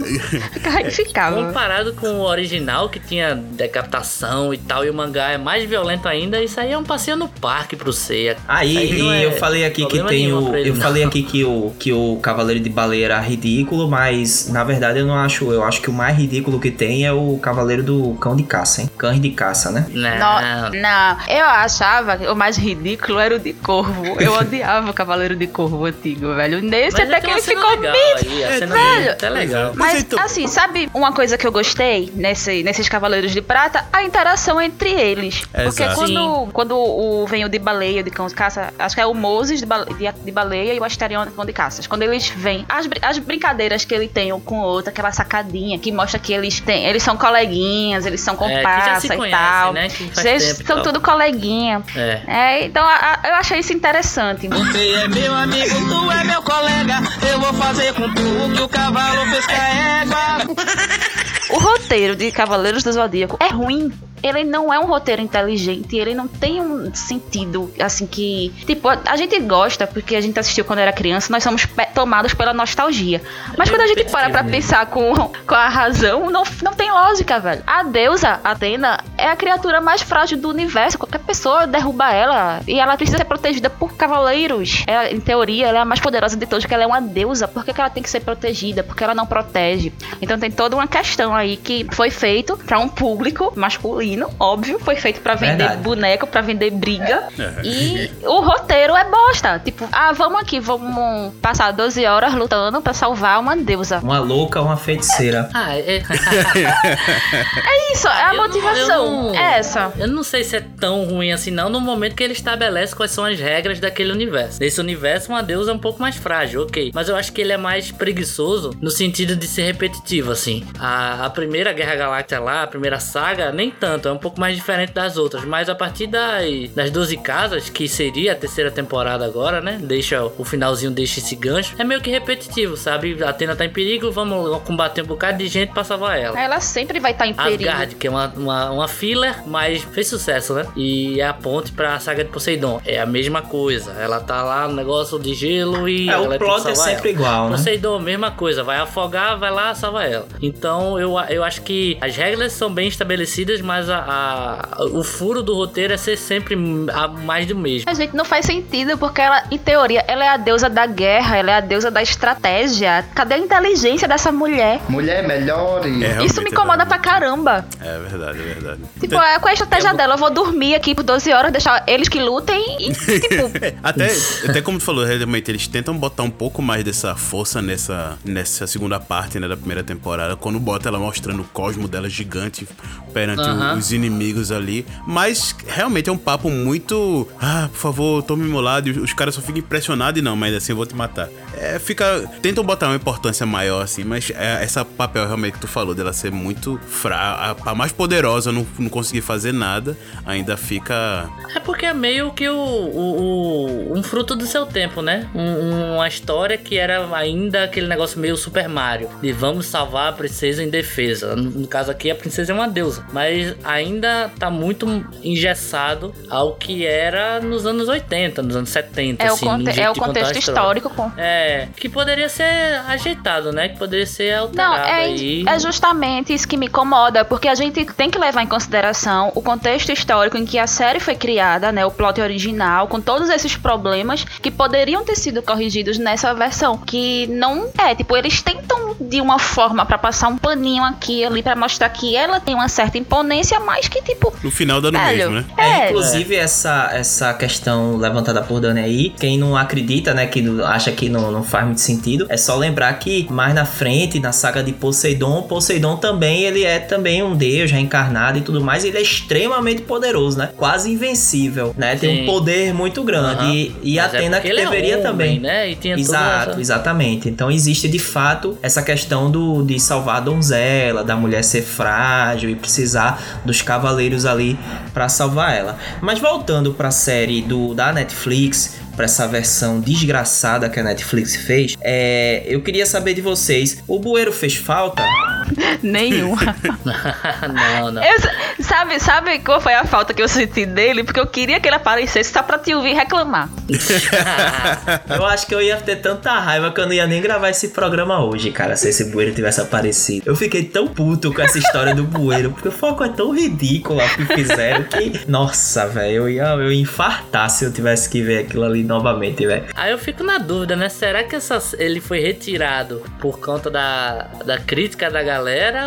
Aí ficava. Comparado com o original, que tinha decapitação e tal, e o mangá é mais violento ainda, isso aí é um passeio no parque pro Seiya. Aí, aí não e é eu falei aqui que tem o. Eu não. falei aqui que o, que o Cavaleiro de Baleia era ridículo, mas na verdade eu não acho. Eu acho que o mais ridículo que tem é o Cavaleiro do Cão de Caça, hein? Cães de caça, né? Não, No- não, eu achava que o mais ridículo era o de corvo. Eu [laughs] odiava o Cavaleiro de Corvo antigo, velho. Ne- esse, Mas até tem que ele cena ficou legal aí, a cena Velho, tá legal. Mas, Mas então- assim, sabe uma coisa que eu gostei nesse, nesses Cavaleiros de Prata? A interação entre eles. Porque Exato. quando, quando o, vem o de baleia, de cão de caça, acho que é o Moses de, bale- de, de baleia e o Asterion de cão de caças. Quando eles vêm, as, as brincadeiras que ele tem um com o outro, aquela sacadinha que mostra que eles têm, eles são coleguinhas, eles são É, comparsa se e conhecem, tal. né? Que faz Eles tempo e são tal. tudo coleguinha. É. É, então a- a- eu achei isso interessante. Você é meu amigo, tu é meu colega. Eu vou fazer com tu o que o cavalo fez com a égua. [laughs] O roteiro de Cavaleiros do Zodíaco é ruim. Ele não é um roteiro inteligente, ele não tem um sentido assim que. Tipo, a, gente gosta porque a gente assistiu quando era criança, nós somos tomados pela nostalgia. Mas quando a gente para pra pensar com, com a razão, não, não tem lógica, velho. A deusa, Atena, é a criatura mais frágil do universo. Qualquer pessoa derruba ela e ela precisa ser protegida por cavaleiros. Ela, em teoria, ela é a mais poderosa de todos, porque ela é uma deusa. Por que, que ela tem que ser protegida? Porque ela não protege. Então tem toda uma questão aí que foi feito pra um público masculino, óbvio. Foi feito pra vender Verdade. boneco, pra vender briga. É. E o roteiro é bosta. Tipo, ah, vamos aqui, vamos passar 12 horas lutando pra salvar uma deusa. Uma louca, uma feiticeira. Ah, é. [laughs] É isso, é a Eu não- motivação. eu não- É essa. Eu não sei se é tão ruim assim, não, no momento que ele estabelece quais são as regras daquele universo. Nesse universo, uma deusa é um pouco mais frágil, ok. Mas eu acho que ele é mais preguiçoso no sentido de ser repetitivo, assim. A, a primeira Guerra Galáctica lá, a primeira saga, nem tanto, é um pouco mais diferente das outras. Mas a partir das, das 12 casas, que seria a terceira temporada agora, né? Deixa o finalzinho, deixa esse gancho. É meio que repetitivo, sabe? A Atena tá em perigo, vamos combater um bocado de gente pra salvar ela. Ela sempre vai estar em perigo. Asgard, que é uma, uma, uma filler, mas fez sucesso, né? E é a ponte pra saga de Poseidon. É a mesma coisa. Ela tá lá no negócio de gelo e. É, ela o tem que plot é sempre ela. igual, né? Poseidon, mesma coisa. Vai afogar, vai lá, salva ela. Então eu, eu acho que as regras são bem estabelecidas, mas a, a- o furo do roteiro é ser sempre a mais do mesmo. Mas, gente, não faz sentido, porque ela, em teoria, ela é a deusa da guerra, ela é a deusa da estratégia. Cadê a inteligência dessa mulher? Mulher melhor e... É, Isso me incomoda é pra caramba. É verdade, é verdade. Tipo, é, qual é a estratégia dela? Eu vou dormir aqui por 12 horas, deixar eles que lutem e, [laughs] tipo, Até, até como tu falou, realmente, eles tentam botar um pouco mais dessa força nessa, nessa segunda parte né, da primeira temporada, quando bota ela mostrando o cosmo dela gigante perante o- Aham. Os inimigos ali. Mas realmente é um papo muito. Ah, por favor, tome meu lado. E os caras só ficam impressionados e não, mas assim, eu vou te matar. É, fica. Tentam botar uma importância maior, assim, mas é, essa papel realmente que tu falou dela ser muito fra a, a mais poderosa, não, não conseguir fazer nada, ainda fica. É porque é meio que o, o- o- um fruto do seu tempo, né? Um- uma história que era ainda aquele negócio meio Super Mario. De vamos salvar a princesa em defesa. No, no caso aqui, a princesa é uma deusa. Mas ainda tá muito engessado ao que era nos anos 80, nos anos 70. é o, assim, conte- no jeito é o de contar a contexto histórico. Com... É, que poderia ser ajeitado, né? Que poderia ser alterado Não, é, aí. é justamente isso que me incomoda, porque a gente tem que levar em consideração o contexto histórico em que a série foi criada, né, o plot original, com todos esses problemas que poderiam ter sido corrigidos nessa versão, que não é, tipo, eles tentam de uma forma pra passar um paninho aqui ali pra mostrar que ela tem uma certa imponência, mas que tipo, No final dá no Velho, mesmo, né? É, É. inclusive essa, essa questão levantada por Dani aí, quem não acredita, né, que acha que não, não faz muito sentido, é só lembrar que mais na frente, na saga de Poseidon, Poseidon também, ele é também um deus reencarnado e tudo mais, ele é extremamente poderoso, né, quase invencível, né, tem Sim. um poder muito grande Aham. e, e é Atena porque que ele é deveria homem, também. né? Exato, essa- exatamente. Então existe de fato essa questão do, de salvar a donzela, da mulher ser frágil e precisar dos cavaleiros ali pra salvar ela. Mas voltando pra série do da Netflix, pra essa versão desgraçada que a Netflix fez, é, eu queria saber de vocês, o bueiro fez falta? [laughs] nenhuma. [laughs] não, não. Eu- sabe, sabe qual foi a falta que eu senti dele? Porque eu queria que ele aparecesse só pra te ouvir reclamar. [laughs] Eu acho que eu ia ter tanta raiva que eu não ia nem gravar esse programa hoje, cara, se esse bueiro tivesse aparecido. Eu fiquei tão puto com essa história do bueiro, porque foi uma coisa tão ridícula que fizeram que. Nossa, velho, eu ia, eu ia infartar se eu tivesse que ver aquilo ali novamente, velho. Aí eu fico na dúvida, né? Será que essa, ele foi retirado por conta da, da crítica da galera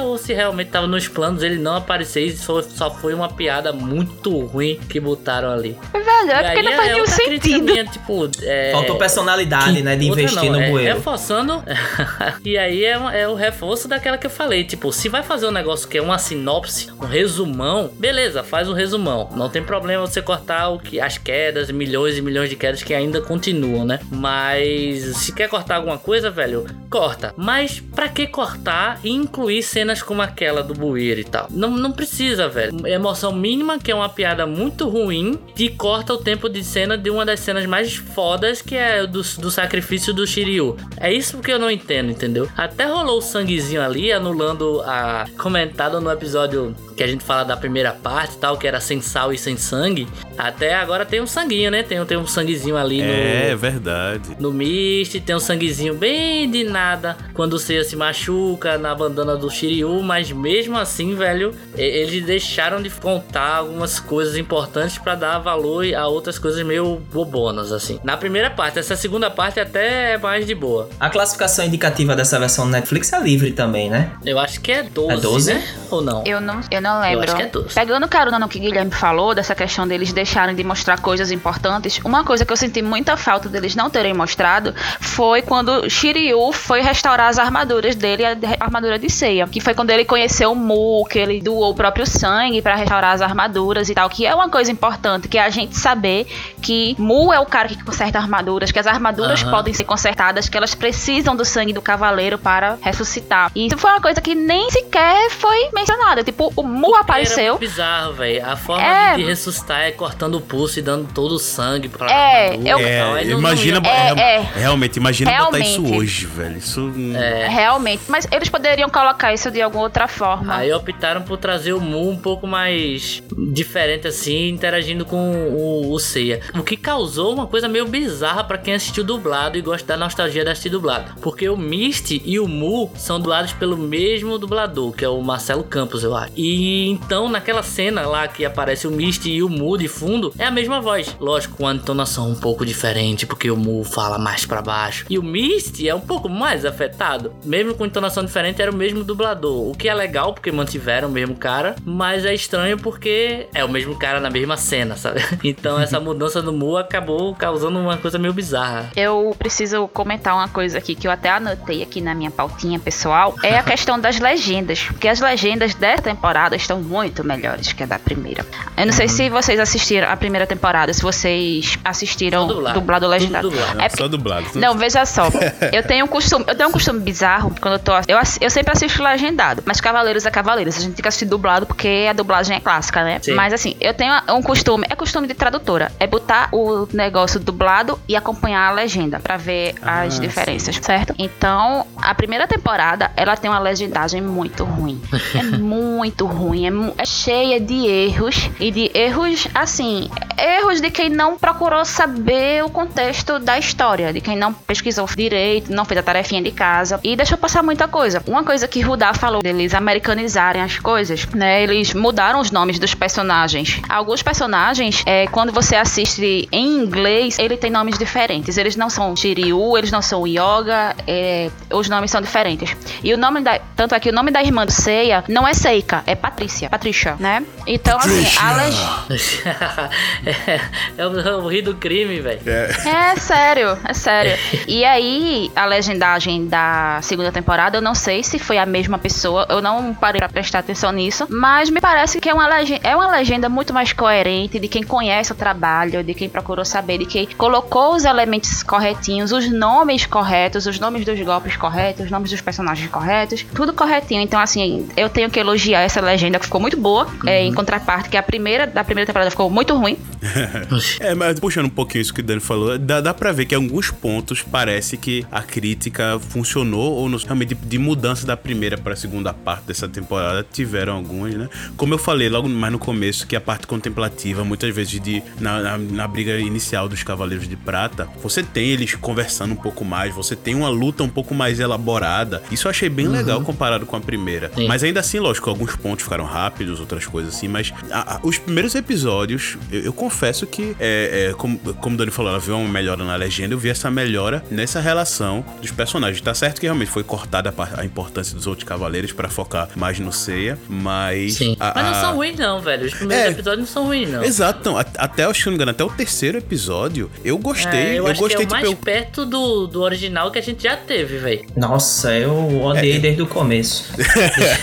ou se realmente tava nos planos ele não aparecer e só foi, só foi uma piada muito ruim que botaram ali. Velho, é E porque não faz é nenhum outra crítica sentido. minha, tipo, é, Faltou personalidade, né? De outra investir não, no é, bueiro. Reforçando. [laughs] e aí é, é o reforço daquela que eu falei. Tipo, se vai fazer um negócio que é uma sinopse, um resumão, beleza, faz um resumão. Não tem problema você cortar o que as quedas, milhões e milhões de quedas que ainda continuam, né? Mas se quer cortar alguma coisa, velho, corta. Mas pra que cortar e incluir cenas como aquela do bueiro e tal? Não, não precisa, velho. Emoção mínima, que é uma piada muito ruim, que corta o tempo de cena de uma das cenas mais fodas, que é do, do sacrifício do Shiryu. É isso que eu não entendo, entendeu? Até rolou o sanguezinho ali, anulando a comentado no episódio que a gente fala da primeira parte tal, que era sem sal e sem sangue. Até agora tem um sanguinho, né? Tem, tem um sanguezinho ali no. É, verdade. No Mist, tem um sanguezinho bem de nada quando o Seiya se machuca na bandana do Shiryu, mas mesmo assim, velho, e- eles deixaram de contar algumas coisas importantes pra dar valor a outras coisas meio bobonas, assim. Na primeira parte, essa segunda parte até é mais de boa. A classificação indicativa dessa versão Netflix é livre também, né? Eu acho que é 12, É 12? né? Ou não? Eu não, eu não lembro. acho que é. Pegando carona no que Guilherme falou, dessa questão deles deixarem de mostrar coisas importantes, uma coisa que eu senti muita falta deles não terem mostrado foi quando Shiryu foi restaurar as armaduras dele, a armadura de ceia. Que foi quando ele conheceu o Mu, que ele doou o próprio sangue pra restaurar as armaduras e tal. Que é uma coisa importante, que é a gente saber que Mu é o cara que conserta armaduras, que as armaduras Aham. podem ser consertadas, que elas precisam do sangue do cavaleiro para ressuscitar. E isso foi uma coisa que nem sequer foi mencionada. Tipo, o Mu apareceu. muito bizarro, velho. A forma É. de ressuscitar é cortando o pulso e dando todo o sangue pra É, eu-. É, não- imagina. É, é, é. Realmente, imagina botar isso Realmente. hoje, velho. Isso. É. Realmente, mas eles poderiam colocar isso de alguma outra forma. Aí optaram por trazer o Mu um pouco mais diferente assim, interagindo com o, o Seiya. O que causou uma coisa meio bizarra pra quem assistiu dublado e gosta da nostalgia de assistir dublado. Porque o Misty e o Mu são dublados pelo mesmo dublador, que é o Marcelo Campos, eu acho. E então naquela cena lá que aparece o Misty e o Mu de fundo, é a mesma voz. Lógico, com a entonação um pouco diferente, porque o Mu fala mais pra baixo. E o Misty é um pouco mais afetado. Mesmo com entonação diferente, era o mesmo dublador. O que é legal, porque mantiveram o mesmo cara. Mas é estranho porque é o mesmo cara na mesma cena, sabe? [laughs] Então essa [laughs] mudança do Mu acabou causando uma coisa meio bizarra. Eu preciso comentar uma coisa aqui que eu até anotei aqui na minha pautinha pessoal. É a [laughs] questão das legendas. Porque as legendas dessa temporada estão muito melhores que a da primeira. Eu não sei Uhum. se vocês assistiram a primeira temporada, se vocês assistiram Só dublado. dublado ou legendado. Dublado. É Só dublado. Não, veja só. [laughs] Eu tenho um costume, eu tenho um costume bizarro quando eu tô. Eu, eu sempre assisto legendado, mas Cavaleiros é Cavaleiros. A gente tem que assistir dublado porque a dublagem é clássica, né? Sim. Mas assim, eu tenho um costume, é costume de tradutora, é botar o negócio dublado e acompanhar a legenda pra ver as Ah, diferenças, certo? Então, a primeira temporada, ela tem uma legendagem muito ruim. É [laughs] muito ruim, é, mu- é cheia de erros e de erros, assim, erros de quem não procurou saber o contexto da história, de quem não pesquisou direito, não fez a tarefinha de casa e deixou passar muita coisa. Uma coisa que Rudá falou deles americanizarem as coisas, né? Eles mudaram os nomes dos personagens. Alguns personagens, é, quando você assiste em inglês, ele tem nomes diferentes. Eles não são Shiryu, eles não são Yoga, é, os nomes são diferentes. E o nome da. Tanto é que o nome da irmã do Seiya não é Seika, é Patrícia. Patrícia, né? Então, assim, a legenda. [laughs] é, é o, é o rir do crime, velho. É sério, é sério. E aí, a legendagem da segunda temporada, eu não sei se foi a mesma pessoa, eu não parei pra prestar atenção nisso, mas me parece que é uma, legenda, é uma legenda muito mais coerente de quem conhece o trabalho, de quem procurou saber, de quem colocou os elementos corretinhos, os nomes corretos, os nomes dos golpes corretos, os nomes dos personagens corretos, tudo corretinho. Então, assim, eu tenho que elogiar essa legenda que ficou muito boa, é, em contraparte que a primeira da primeira temporada ficou muito ruim. [laughs] É, mas puxando um pouquinho isso que o Dani falou, dá, dá pra ver que em alguns pontos parece que a crítica funcionou, ou no- realmente de, de mudança da primeira pra segunda parte dessa temporada tiveram algumas, né? Como eu falei logo mais no começo, que a parte contemplativa, muitas vezes de, na, na, na briga inicial dos Cavaleiros de Prata, você tem eles conversando um pouco mais, você tem uma luta um pouco mais elaborada. Isso eu achei bem legal comparado com a primeira. Sim. Mas ainda assim, lógico, alguns pontos ficaram rápidos, outras coisas assim, mas a- a- os primeiros episódios, eu, eu confesso que, é, é, como, como o Dani falou, ela viu uma melhora na legenda, eu vi essa melhora nessa relação dos personagens. Tá certo que realmente foi cortada a, a importância dos outros cavaleiros pra focar mais no Seiya, mas. Sim. a- Mas não são ruins, não, velho. Os primeiros É. episódios não são ruins, não. Exato, não, até, acho que não me engano, até o terceiro episódio, eu gostei. É, eu, acho gostei, que é o tipo, mais eu- perto do, do original que a gente já teve, velho. Nossa, eu odiei desde o começo.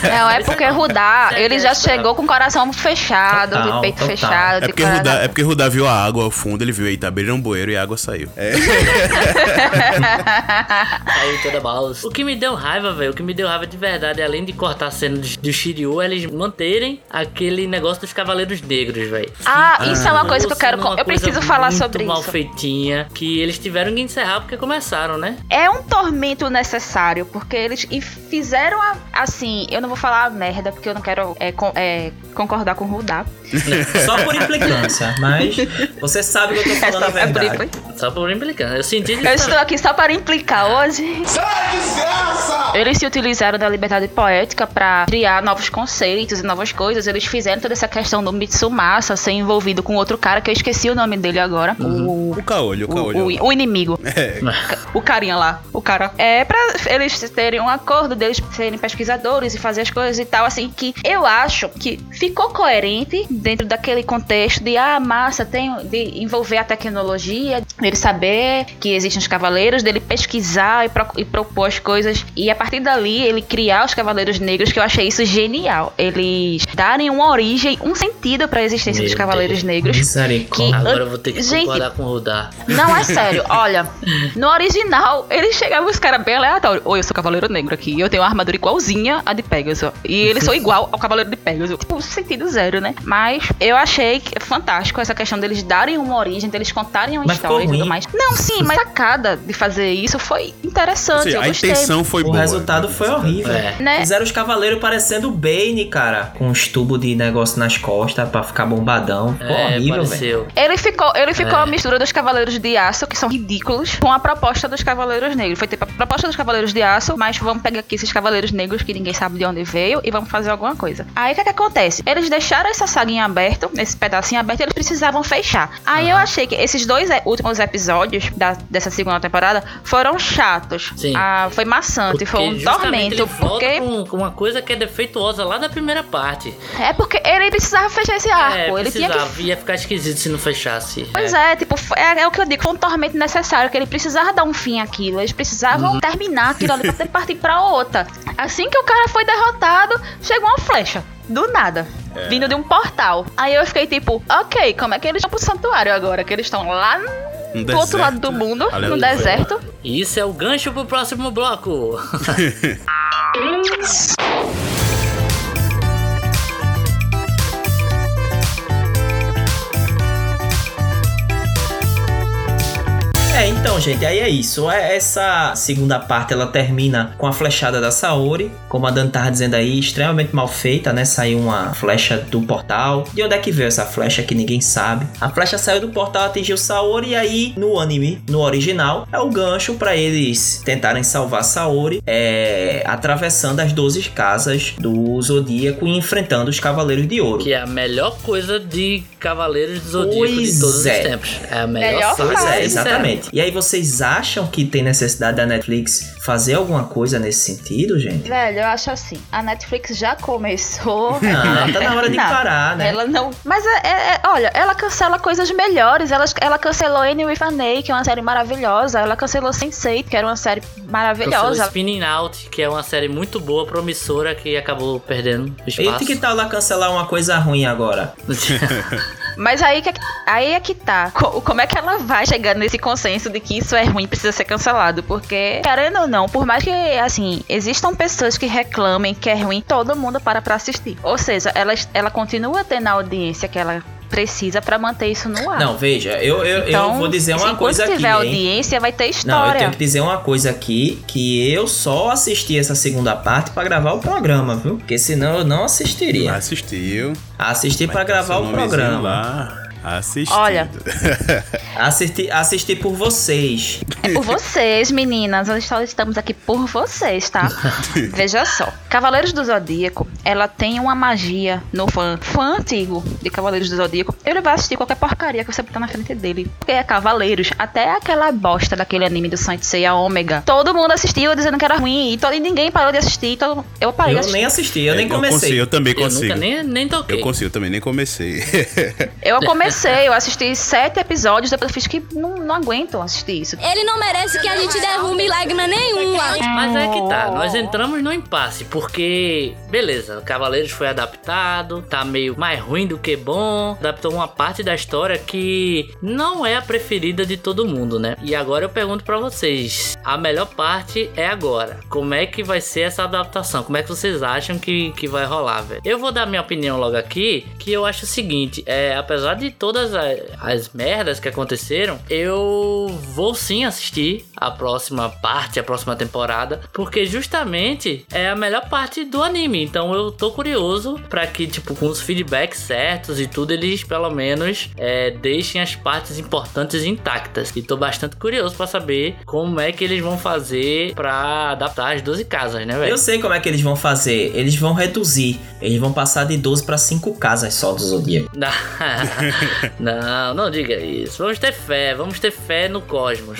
Não, [laughs] é porque Rudá, [laughs] ele já chegou com o coração fechado, Total, de peito total. fechado, É de porque, coração. Rudá, é porque Rudá viu a água ao fundo, ele viu, eita, abriram um bueiro e a água saiu. É. [laughs] Aí toda balas. O que me deu raiva, velho, o que me deu raiva de verdade, além de cortar a cena do, do Shiryu, é eles manterem aquele negócio dos Cavaleiros Negros, velho. Ah, isso é uma coisa que eu quero. Uma Eu preciso falar sobre mal isso. feitinha, que eles tiveram que encerrar porque começaram, né? É um tormento necessário, porque eles e fizeram a- assim. Eu não vou falar merda, porque eu não quero é, con- é, concordar com o Rudá. Só por implicância, mas você sabe que eu tô falando a [laughs] É por verdade. Só por implicância. Eu senti Eu estou também. aqui só para implicar hoje. Desgraça! Eles se utilizaram da liberdade poética para criar novos conceitos e novas coisas. Eles fizeram toda essa questão do Mitsumasa ser envolvido com outro cara, que eu esqueci o nome dele agora. O, O caolho, o o, caolho. o- o inimigo. [laughs] É. O carinha lá, o cara. É pra eles terem um acordo deles serem pesquisadores e fazer as coisas e tal, assim, que eu acho que ficou coerente dentro daquele contexto de, ah, massa, tem de envolver a tecnologia, dele saber que existem os cavaleiros, dele pesquisar e, pro- e propor as coisas. E a partir dali, ele criar os cavaleiros negros, que eu achei isso genial. Eles darem uma origem, um sentido pra existência Meu dos cavaleiros Deus. negros. Misericórdia. Agora eu vou ter que Gente, concordar com o Rudá. não, é sério. [laughs] Olha, no original, ele chegava os caras bem aleatórios. Oi, eu sou Cavaleiro Negro aqui. Eu tenho uma armadura igualzinha a de Pegasus. E eles são igual ao Cavaleiro de Pegasus. Tipo, sentido zero, né? Mas eu achei que é fantástico essa questão deles darem uma origem, deles contarem uma Mas história tudo mais. Não, sim, mas a sacada de fazer isso foi interessante. Seja, eu a gostei. intenção foi O boa. resultado foi horrível. É. Né? Fizeram os cavaleiros parecendo o Bane, cara. Com os tubos de negócio nas costas pra ficar bombadão. Ficou É, horrível, velho. Ele ficou, ele ficou É. a mistura dos Cavaleiros de Aço, que são ridículos, com a proposta dos Cavaleiros Negros. Foi tipo a proposta dos Cavaleiros de Aço, mas vamos pegar aqui esses Cavaleiros Negros que ninguém sabe de onde veio e vamos fazer alguma coisa. Aí o que, é que acontece? Eles deixaram essa saga em aberto, esse pedacinho aberto, e eles precisavam fechar. Aí eu achei que esses dois e- últimos episódios da- dessa segunda temporada foram chatos. Sim. Ah, foi maçante, foi um Porque tormento. Porque. com, com uma coisa que é defeituosa lá da primeira parte. É porque ele precisava fechar esse arco. é, ele tinha que precisava. Ia ficar esquisito se não fechasse. Pois é, tipo, foi- é, é o que eu digo, foi um tormento necessário, que ele precisava dar um fim àquilo, eles precisavam Uhum. terminar aquilo ali pra [laughs] ter partir pra outra. Assim que o cara foi derrotado, chegou uma flecha. Do nada. É. Vindo de um portal. Aí eu fiquei tipo, ok, como é que eles estão pro santuário agora? Que eles estão lá Um do outro lado do mundo, no deserto. E isso é o gancho pro próximo bloco. [laughs] [laughs] É, então, gente, aí é isso. É- Essa segunda parte ela termina com a flechada da Saori, como a Dan tava dizendo aí, extremamente mal feita, né? Saiu uma flecha do portal. De onde é que veio essa flecha que ninguém sabe? A flecha saiu do portal, atingiu Saori, e aí no anime, no original, é o gancho pra eles tentarem salvar Saori, é, atravessando as 12 casas do Zodíaco e enfrentando os Cavaleiros de Ouro. que é a melhor coisa de Cavaleiros do Zodíaco de Pois todos é. os tempos. É a melhor, Melhor coisa. É, exatamente. E aí vocês acham que tem necessidade da Netflix fazer alguma coisa nesse sentido, gente? Velho, eu acho assim, a Netflix já começou. [laughs] Não, tá na hora de Não, parar, né? Ela não. Mas é, é- é- olha, ela cancela coisas melhores. Ela, ela cancelou Annie with A, que é uma série maravilhosa. Ela cancelou Sense8, que era uma série Cancelou maravilhosa. Spinning Out, que é uma série muito boa, promissora, que acabou perdendo Eita, espaço. que tal lá cancelar uma coisa ruim agora? [laughs] Mas aí, que, aí é que tá. Co- Como é que ela vai chegar nesse consenso de que isso é ruim, precisa ser cancelado? Porque, querendo ou não, por mais que, assim, existam pessoas que reclamem que é ruim, todo mundo para pra assistir. Ou seja, ela, ela continua tendo a audiência que ela precisa pra manter isso no ar. Não, veja, eu, eu, Então, eu vou dizer uma enquanto coisa aqui, tiver hein? audiência, vai ter Não, eu história. tenho que dizer uma coisa aqui, que eu só assisti essa segunda parte pra gravar o programa, viu? Porque senão eu não assistiria. Assistiu. Assisti tá gravar o programa. Lá, assistido. Olha. [laughs] Assisti, assisti por vocês. É por vocês, meninas. Nós só estamos aqui por vocês, tá? [laughs] Veja só. Cavaleiros do Zodíaco ela tem uma magia no fã, fã antigo de Cavaleiros do Zodíaco, ele vai assistir qualquer porcaria que você botar na frente dele. Porque é Cavaleiros, até aquela bosta daquele anime do Saint Seiya Omega. Todo mundo assistiu dizendo que era ruim e, todo, e ninguém parou de assistir. Todo, eu parei de Eu nem assisti, eu nem eu comecei. consigo, eu também Eu consigo. nunca nem, nem toquei. Eu consigo, também nem comecei. Eu comecei, [laughs] eu assisti sete episódios, depois eu fiz que não, não aguento assistir isso. Ele não merece que a gente derrube lágrima nenhuma. Mas é que tá, nós entramos no impasse, porque, beleza, Cavaleiros foi adaptado, tá meio mais ruim do que bom, adaptou uma parte da história que não é a preferida de todo mundo, né? E agora eu pergunto pra vocês, a melhor parte é agora. Como é que vai ser essa adaptação? Como é que vocês acham que, que vai rolar, velho? Eu vou dar minha opinião logo aqui, que eu acho o seguinte, é, apesar de todas a- as merdas que aconteceram, eu vou sim assistir a próxima parte, a próxima temporada, porque justamente é a melhor parte do anime. Então eu tô curioso pra que, tipo, com os feedbacks certos e tudo, eles pelo menos é, deixem as partes importantes intactas. E tô bastante curioso pra saber como é que eles vão fazer pra adaptar as 12 casas, né, Eu velho? sei como é que eles vão fazer. Eles vão reduzir. Eles vão passar de 12 pra 5 casas só do Zodíaco. [laughs] [laughs] não, não diga isso. Vamos ter fé, vamos ter fé no cosmos.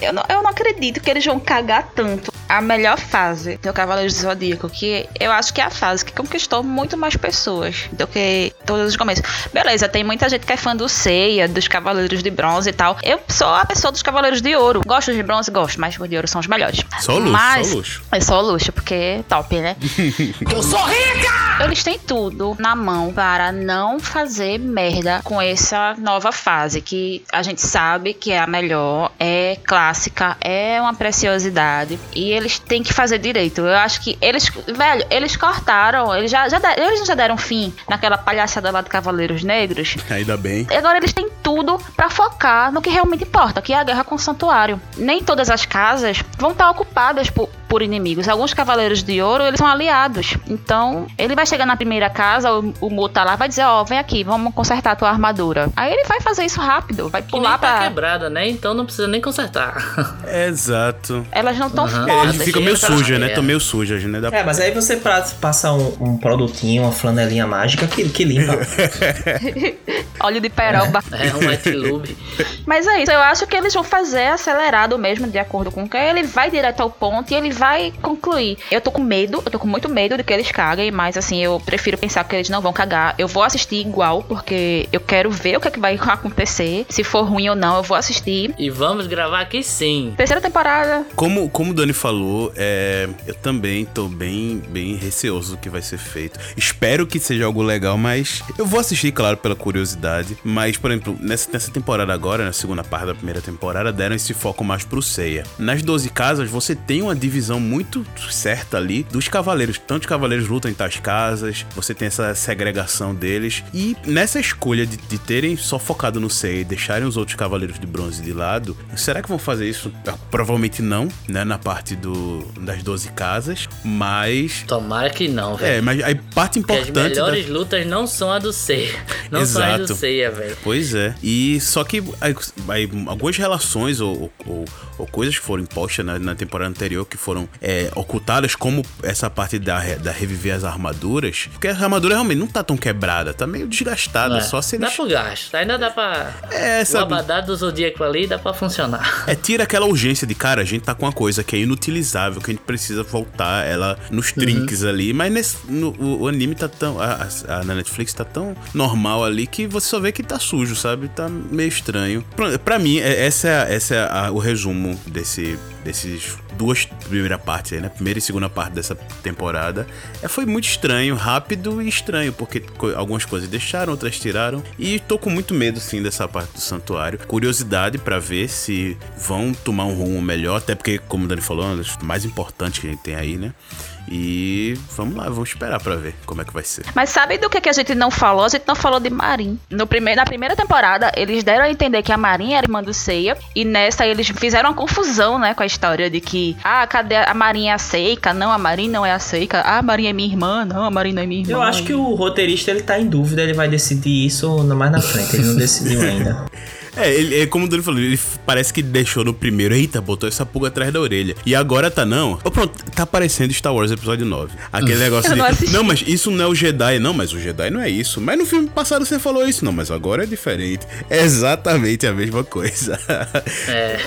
Eu não, eu não acredito que eles vão cagar tanto. A melhor fase do Cavaleiros do Zodíaco, que eu acho que é a fase que conquistou muito mais pessoas do que todos os começos. Beleza, tem muita gente que é fã do Seiya, dos Cavaleiros de Bronze e tal. Eu sou a pessoa dos Cavaleiros de Ouro. Gosto de Bronze? Gosto, mas os de Ouro são os melhores. Só luxo, mas, só luxo. É só luxo, porque é top, né? [laughs] Eu sou rica! Eles têm tudo na mão para não fazer merda com essa nova fase, que a gente sabe que é a melhor, é clássica, é uma preciosidade e eles têm que fazer direito. Eu acho que eles, velho, eles cortaram, eles já, já eles já deram fim naquela palhaçada lá de Cavaleiros Negros. [laughs] Ainda bem. E Agora eles têm tudo pra focar no que realmente importa, que é a guerra com o santuário. Nem todas as casas vão estar ocupadas por, por inimigos. Alguns cavaleiros de ouro, eles são aliados. Então, ele vai chegar na primeira casa, o, o Mu tá lá, vai dizer, ó, vem aqui, vamos consertar a tua armadura. Aí ele vai fazer isso rápido, vai Que pular tá pra... quebrada, né? Então não precisa nem consertar. [laughs] Exato. Elas não estão. É, fortes. ele fica meio suja, né? é. Tô meio suja, né? Dá É, mas aí você passa um, um produtinho, uma flanelinha mágica que, que limpa. [laughs] Óleo de peroba. É um White Lube. Mas é isso, eu acho que eles vão fazer acelerado mesmo, de acordo com o que ele vai direto ao ponto e ele vai concluir. Eu tô com medo, eu tô com muito medo de que eles caguem, mas assim, eu prefiro pensar que eles não vão cagar. Eu vou assistir igual, porque eu quero ver o que, é que vai [laughs] acontecer. Se for ruim ou não, eu vou assistir. E vamos gravar aqui sim. Terceira temporada. Como, como o Dani falou, é, eu também tô bem, bem receoso do que vai ser feito. Espero que seja algo legal, mas eu vou assistir, claro, pela curiosidade. Mas, por exemplo, nessa, nessa temporada agora, na segunda parte da primeira temporada, deram esse foco mais pro Seiya. Nas 12 casas, você tem uma divisão muito certa ali dos cavaleiros. Tantos cavaleiros lutam em tais casas, você tem essa segregação deles. E nessa escolha de, de terem só focado no Seiya e deixarem os outros cavaleiros de bronze de lado, será que vão fazer isso? Provavelmente não, né? Na parte do, das 12 casas, mas. Tomara que não, É, velho. mas a parte Porque as importante. da- melhores lutas não são a do Seiya. [laughs] Não são as do Exato. Seiya, velho. Pois é. E só que aí, aí, algumas relações ou, ou, ou coisas que foram impostas na, na temporada anterior que foram é, ocultadas, como essa parte da, da reviver as armaduras. Porque a armadura realmente não tá tão quebrada, tá meio desgastada. É, Só se Dá eles. pro gasto. Ainda dá pra. É, O sabe? abadá do Zodíaco ali dá pra funcionar. É, tira aquela urgência de, cara, a gente tá com uma coisa que é inutilizável, que a gente precisa voltar ela nos trinques ali. Mas nesse, no- o, o anime tá tão. A, a- na Netflix tá tão normal ali que você só vê que tá sujo, sabe? Tá meio estranho. Pra, pra mim, é- essa é, essa é a- o resumo desse. Desses duas primeira partes aí, né? Primeira e segunda parte dessa temporada. É, foi muito estranho, rápido e estranho, porque co- algumas coisas deixaram, outras tiraram. E tô com muito medo, sim, dessa parte do santuário. Curiosidade pra ver se vão tomar um rumo melhor, até porque, como o Dani falou, é uma das mais importantes que a gente tem aí, né? E vamos lá, vamos esperar pra ver como é que vai ser. Mas sabe do que, que a gente não falou? A gente não falou de Marin. No primeiro, na primeira temporada, eles deram a entender que a Marin era irmã do Seiya. E nessa, eles fizeram uma confusão, né? Com a história de que, ah, cadê a Marin é a Seika? Não, a Marin não é a Seika. Ah, a Marin é minha irmã. Não, a Marin não é minha irmã. Eu acho que o roteirista ele tá em dúvida, ele vai decidir isso mais na frente, ele não [laughs] decidiu ainda. É, ele, é como o Dani falou, ele parece que deixou no primeiro, eita, botou essa pulga atrás da orelha. E agora tá não. Oh, pronto, tá parecendo Star Wars episódio 9. Aquele negócio Eu de. Não, mas isso não é o Jedi. Não, mas o Jedi não é isso. Mas no filme passado você falou isso. Não, mas agora é diferente. É exatamente a mesma coisa. [laughs] É.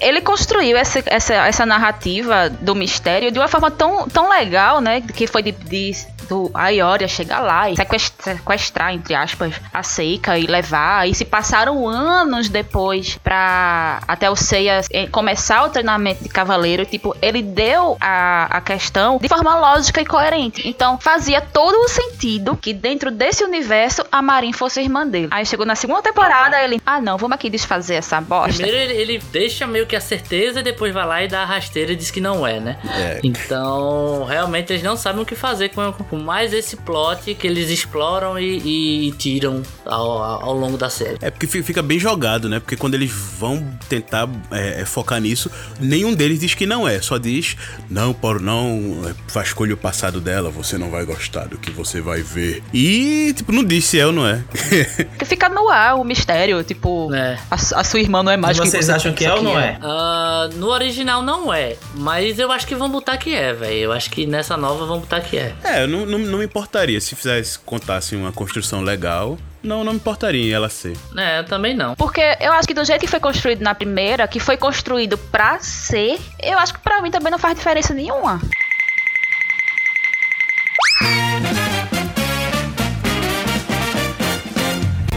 Ele construiu essa, essa, essa narrativa do mistério de uma forma tão, tão legal, né? Que foi de, de do Aioria chegar lá e sequestrar, sequestrar, entre aspas, a Seika e levar. E se passaram anos depois pra até o Seiya eh, começar o treinamento de cavaleiro. Tipo, ele deu a, a questão de forma lógica e coerente. Então, fazia todo o sentido que dentro desse universo a Marin fosse a irmã dele. Aí chegou na segunda temporada, ele, ah não, vamos aqui desfazer essa bosta. Primeiro ele, ele deixa meio que a certeza e depois vai lá e dá a rasteira e diz que não é, né? É. Então, realmente eles não sabem o que fazer com, com mais esse plot que eles exploram e, e tiram ao, ao longo da série. É porque fi- fica bem jogado, né? Porque quando eles vão tentar é, é, focar nisso, nenhum deles diz que não é. Só diz, não, por não, é, vasculhe o passado dela, você não vai gostar do que você vai ver. E, tipo, não diz se é ou não é. [laughs] Porque fica no ar o mistério, tipo, É. a, a sua irmã não é mais Mas quem vocês você acham que é ou não é? Ah, no original não é, mas eu acho que vão botar que é, velho. Eu acho que nessa nova vão botar que é. é, eu não, não, não me importaria. Se fizesse, contasse uma construção legal, não, não me importaria em ela ser. É, eu também não. Porque eu acho que do jeito que foi construído na primeira, que foi construído pra ser, eu acho que pra mim também não faz diferença nenhuma.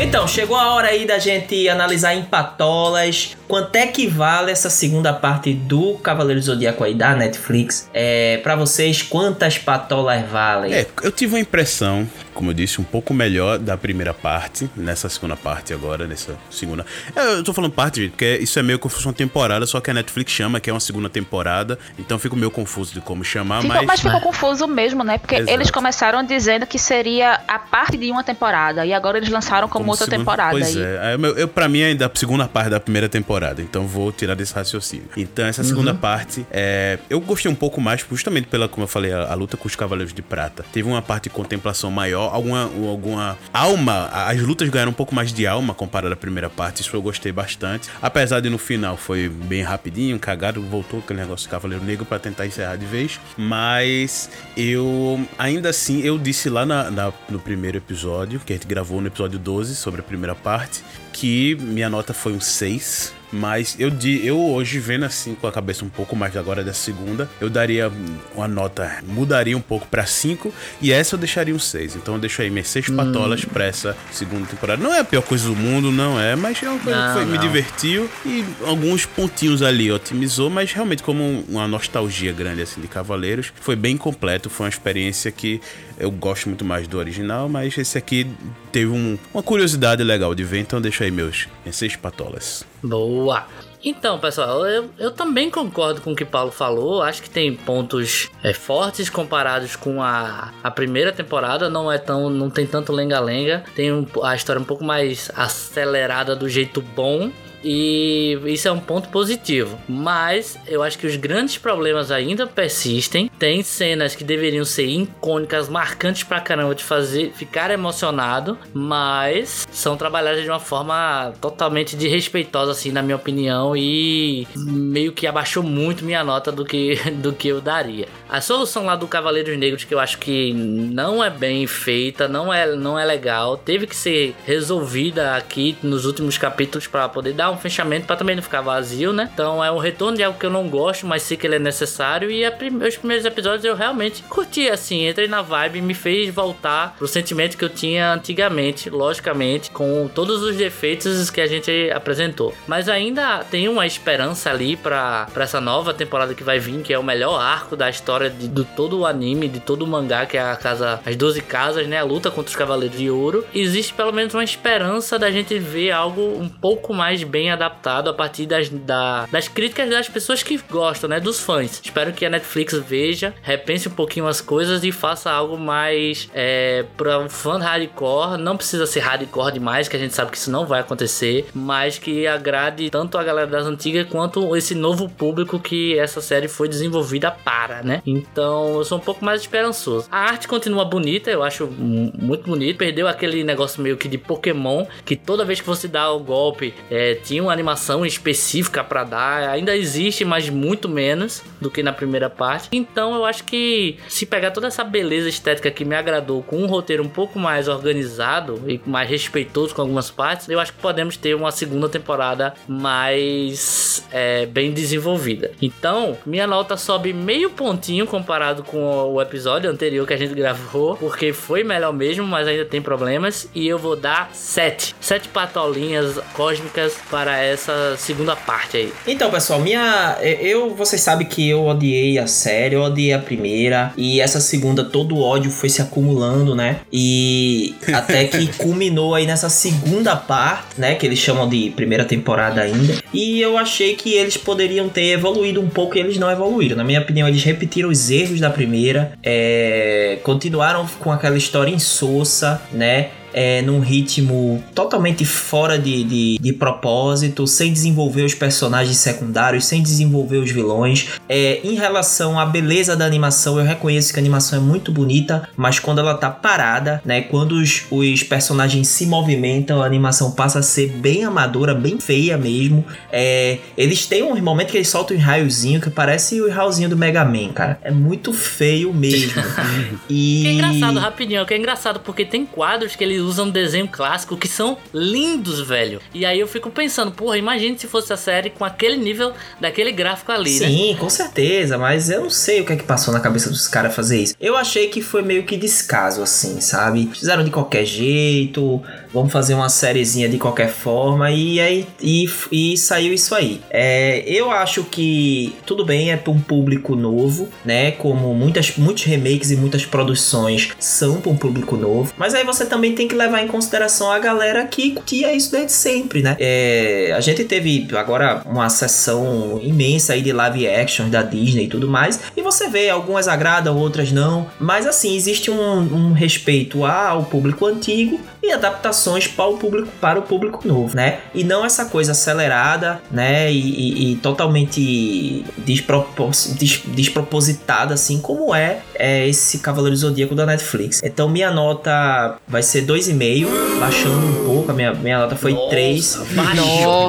Então, chegou a hora aí da gente analisar em patolas quanto é que vale essa segunda parte do Cavaleiro do Zodíaco aí da Netflix. É, para vocês, quantas patolas valem? É, eu tive uma impressão, como eu disse, um pouco melhor da primeira parte, nessa segunda parte agora, nessa segunda. É, Eu tô falando parte, gente, porque isso é meio fosse uma temporada, só que a Netflix chama que é uma segunda temporada, então eu fico meio confuso de como chamar, Ficou- mas. mas ficou confuso mesmo, né? Porque Exato. eles começaram dizendo que seria a parte de uma temporada. E agora eles lançaram como, outra segunda- temporada. Pois e- é. Aí, meu- Eu, pra mim, ainda a segunda parte da primeira temporada. Então vou tirar desse raciocínio. Então, essa segunda parte, é, eu gostei um pouco mais, justamente pela, como eu falei, a, a luta com os Cavaleiros de Prata. Teve uma parte de contemplação maior, alguma, alguma alma. As lutas ganharam um pouco mais de alma comparado à primeira parte. Isso eu gostei bastante. Apesar de no final foi bem rapidinho, cagado, voltou aquele negócio do Cavaleiro Negro pra tentar encerrar de vez. Mas eu, ainda assim, eu disse lá na- na- no primeiro episódio, que a gente gravou no episódio 12 sobre a primeira parte, que minha nota foi um 6. Mas eu, eu hoje, vendo assim, com a cabeça um pouco mais agora da segunda, eu daria uma nota, mudaria um pouco pra 5 e essa eu deixaria um 6. Então eu deixo aí minhas 6 patolas pra essa segunda temporada. Não é a pior coisa do mundo, não é, mas é uma coisa Não, que foi, me divertiu e alguns pontinhos ali otimizou, mas realmente como um- uma nostalgia grande assim de Cavaleiros, foi bem completo, foi uma experiência que eu gosto muito mais do original, mas esse aqui teve um- uma curiosidade legal de ver, então eu deixo aí meus, minhas 6 patolas. Boa! Então, pessoal, eu, eu também concordo com o que Paulo falou. Acho que tem pontos é, fortes comparados com a, a primeira temporada. Não é tão, não tem tanto lenga-lenga. Tem um- a história um pouco mais acelerada do jeito bom. E isso é um ponto positivo. Mas eu acho que os grandes problemas ainda persistem. Tem cenas que deveriam ser icônicas, marcantes pra caramba, de fazer ficar emocionado. Mas são trabalhadas de uma forma totalmente desrespeitosa, assim, na minha opinião. E meio que abaixou muito minha nota do que, [laughs] do que eu daria. A solução lá do Cavaleiros Negros, que eu acho que não é bem feita, não é, não é legal, teve que ser resolvida aqui nos últimos capítulos para poder dar um fechamento, para também não ficar vazio, né? Então é um retorno de algo que eu não gosto, mas sei que ele é necessário. E prim- os primeiros episódios eu realmente curti, assim, entrei na vibe e me fez voltar pro sentimento que eu tinha antigamente, logicamente, com todos os defeitos que a gente apresentou. Mas ainda tem uma esperança ali para essa nova temporada que vai vir, que é o melhor arco da história de, do todo o anime, de todo o mangá, que é a casa, as 12 casas, né? A luta contra os Cavaleiros de Ouro. Existe pelo menos uma esperança da gente ver algo um pouco mais bem adaptado a partir das, da- das críticas das pessoas que gostam, né? Dos fãs. Espero que a Netflix veja, repense um pouquinho as coisas e faça algo mais é, para o fã hardcore. Não precisa ser hardcore demais, que a gente sabe que isso não vai acontecer, mas que agrade tanto a galera das antigas quanto esse novo público que essa série foi desenvolvida para, né? Então eu sou um pouco mais esperançoso. A arte continua bonita, eu acho muito bonito. Perdeu aquele negócio meio que de Pokémon, que toda vez que você dá o golpe é, tinha uma animação específica para dar. Ainda existe, mas muito menos do que na primeira parte. Então eu acho que se pegar toda essa beleza estética que me agradou com um roteiro um pouco mais organizado e mais respeitoso com algumas partes, eu acho que podemos ter uma segunda temporada mais é, bem desenvolvida. Então, minha nota sobe meio pontinho comparado com o episódio anterior que a gente gravou, porque foi melhor mesmo, mas ainda tem problemas. E eu vou dar 7. 7 patolinhas cósmicas para essa segunda parte aí. Então, pessoal, minha. Eu, vocês sabem que eu odiei a série, eu odiei a primeira. E essa segunda, todo o ódio foi se acumulando, né? E [laughs] até que culminou aí nessa segunda parte, né? Que eles chamam de primeira temporada ainda. E eu achei que eles poderiam ter evoluído um pouco e eles não evoluíram. Na minha opinião, eles repetiram os erros da primeira, é, continuaram com aquela história insossa, né? É, num ritmo totalmente fora de, de, de, propósito, sem desenvolver os personagens secundários, sem desenvolver os vilões. É, em relação à beleza da animação, eu reconheço que a animação é muito bonita, mas quando ela tá parada, né, quando os, os personagens se movimentam, a animação passa a ser bem amadora, bem feia mesmo. É, eles têm um momento que eles soltam um raiozinho que parece o raiozinho do Mega Man, cara. É muito feio mesmo. [laughs] e... Que é engraçado, rapidinho, que é engraçado porque tem quadros que eles usam desenho clássico que são lindos, velho. E aí eu fico pensando, porra, imagine se fosse a série com aquele nível daquele gráfico ali, né? Sim, com certeza, mas eu não sei o que é que passou na cabeça dos caras fazer isso. Eu achei que foi meio que descaso, assim, sabe? Fizeram de qualquer jeito, vamos fazer uma sériezinha de qualquer forma e aí e, e saiu isso aí. É, eu acho que tudo bem, é para um público novo, né? Como muitas, muitos remakes e muitas produções são para um público novo, mas aí você também tem que levar em consideração a galera que curtia isso desde sempre, né? É, a gente teve agora uma sessão imensa aí de live action da Disney e tudo mais, e você vê, algumas agradam, outras não, mas assim, existe um, um respeito ao público antigo e adaptações para o público para o público novo, né? E não essa coisa acelerada, né? E, e, e totalmente despropos, des, despropositada, assim como é, é esse Cavaleiro Zodíaco da Netflix. Então minha nota vai ser 2,5, baixando um pouco. A minha, minha nota foi 3.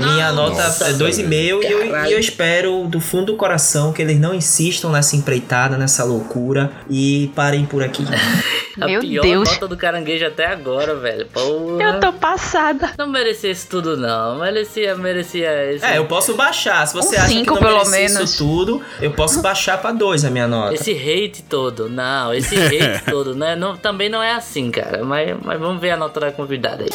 Minha nota Nossa, é 2,5 e eu, e eu espero do fundo do coração que eles não insistam nessa empreitada, nessa loucura e parem por aqui. [laughs] A Meu pior Deus. nota do caranguejo até agora, velho. Porra. Eu tô passada. Não merecia isso tudo, não. Merecia, merecia isso. É, eu posso baixar. Se você um acha cinco, que não pelo menos. isso tudo, eu posso [laughs] baixar pra 2 a minha nota. Esse hate todo. Não, esse [laughs] hate todo, né? Não, também não é assim, cara. Mas, mas vamos ver a nota da convidada aí.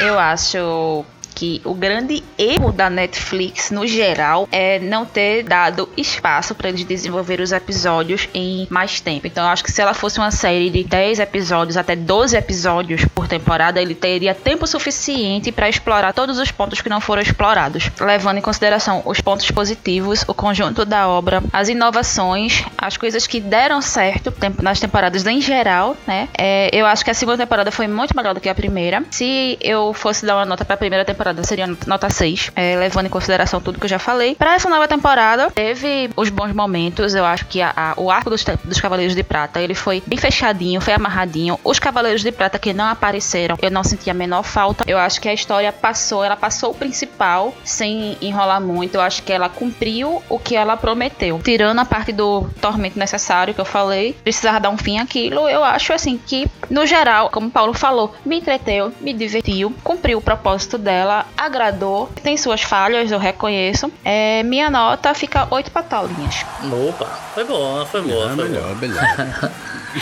Eu acho que o grande erro da Netflix no geral é não ter dado espaço para eles desenvolver os episódios em mais tempo. Então eu acho que se ela fosse uma série de 10 episódios até 12 episódios por temporada, ele teria tempo suficiente para explorar todos os pontos que não foram explorados, levando em consideração os pontos positivos, o conjunto da obra, as inovações, as coisas que deram certo nas temporadas em geral, né? É, eu acho que a segunda temporada foi muito melhor do que a primeira. Se eu fosse dar uma nota para a primeira temporada temporada seria nota 6, é, levando em consideração tudo que eu já falei. Para essa nova temporada, teve os bons momentos. Eu acho que a, a, o arco dos, dos Cavaleiros de Prata ele foi bem fechadinho, foi amarradinho. Os Cavaleiros de Prata que não apareceram, eu não senti a menor falta. Eu acho que a história passou, ela passou o principal sem enrolar muito. Eu acho que ela cumpriu o que ela prometeu. Tirando a parte do tormento necessário que eu falei, precisava dar um fim àquilo. Eu acho assim que, no geral, como o Paulo falou, me entreteu, me divertiu, cumpriu o propósito dela agradou. Tem suas falhas, eu reconheço. É, minha nota fica 8 patolinhas. Opa, foi boa, foi boa. [laughs] É, foi melhor, beleza.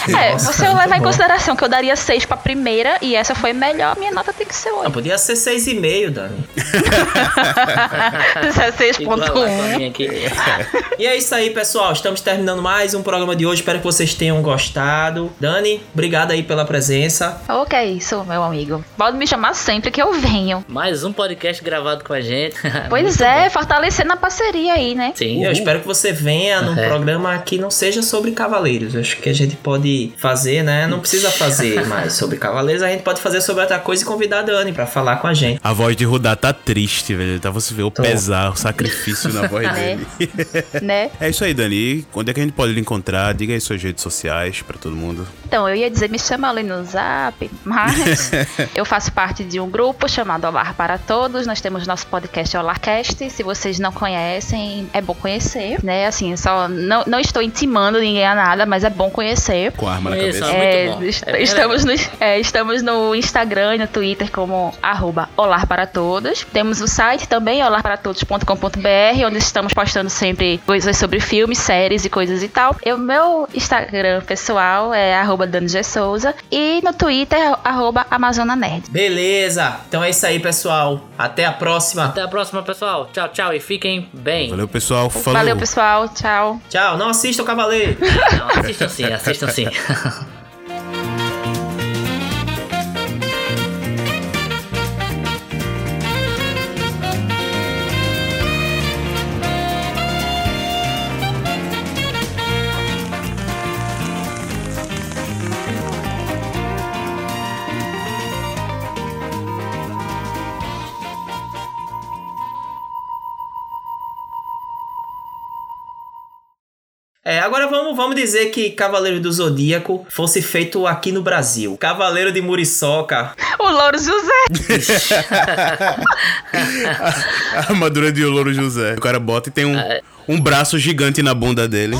É, Nossa, você levar em consideração que eu daria 6 pra primeira e essa foi melhor, minha nota tem que ser 8. Não, podia ser 6,5, Dani. [laughs] 6.1. e é isso aí, pessoal. Estamos terminando mais um programa de hoje. Espero que vocês tenham gostado. Dani, obrigado aí pela presença. Ok, isso, meu amigo. Pode me chamar sempre que eu venho. Mais um podcast gravado com a gente. [laughs] Pois é, fortalecendo a parceria aí, né? Sim. Eu espero que você venha num É. programa que não seja sobre cavaleiros. Eu Acho que a gente pode fazer, né? Não precisa fazer [laughs] mais sobre cavaleiros, a gente pode fazer sobre outra coisa e convidar a Dani pra falar com a gente. A voz de Rudá tá triste, velho. Tá você vê o pesar, o sacrifício na voz [laughs] É. dele. né? É isso aí, Dani. Onde é que a gente pode lhe encontrar? Diga aí suas redes sociais pra todo mundo. Então, eu ia dizer, me chama ali no zap, mas eu faço parte de um grupo chamado Olar para Todos. Nós temos nosso podcast Olarcast. Se vocês não conhecem, é bom conhecer, né? Assim, só não, não estou intimando ninguém a nada, mas é bom conhecer. Com a arma na cabeça. é É, muito bom. est- É estamos, no, é, estamos no Instagram e no Twitter como arroba Olar para Todos. Temos o site também, olarparatodos.com.br, onde estamos postando sempre coisas sobre filmes, séries e coisas e tal. E o meu Instagram pessoal é arroba Dani G. Souza e no Twitter arroba Amazona Nerd. Beleza, então é isso aí, pessoal. Até a próxima. Até a próxima, pessoal. Tchau, tchau e fiquem bem. Valeu, pessoal. Falou. Valeu, pessoal. Tchau. Tchau, não assista o Cavaleiro. Não, assistam sim, assistam sim. [laughs] É, agora vamos, vamos dizer que Cavaleiro do Zodíaco fosse feito aqui no Brasil. Cavaleiro de Muriçoca. O Louro José. [laughs] A armadura de Louro José. O cara bota e tem um, um braço gigante na bunda dele.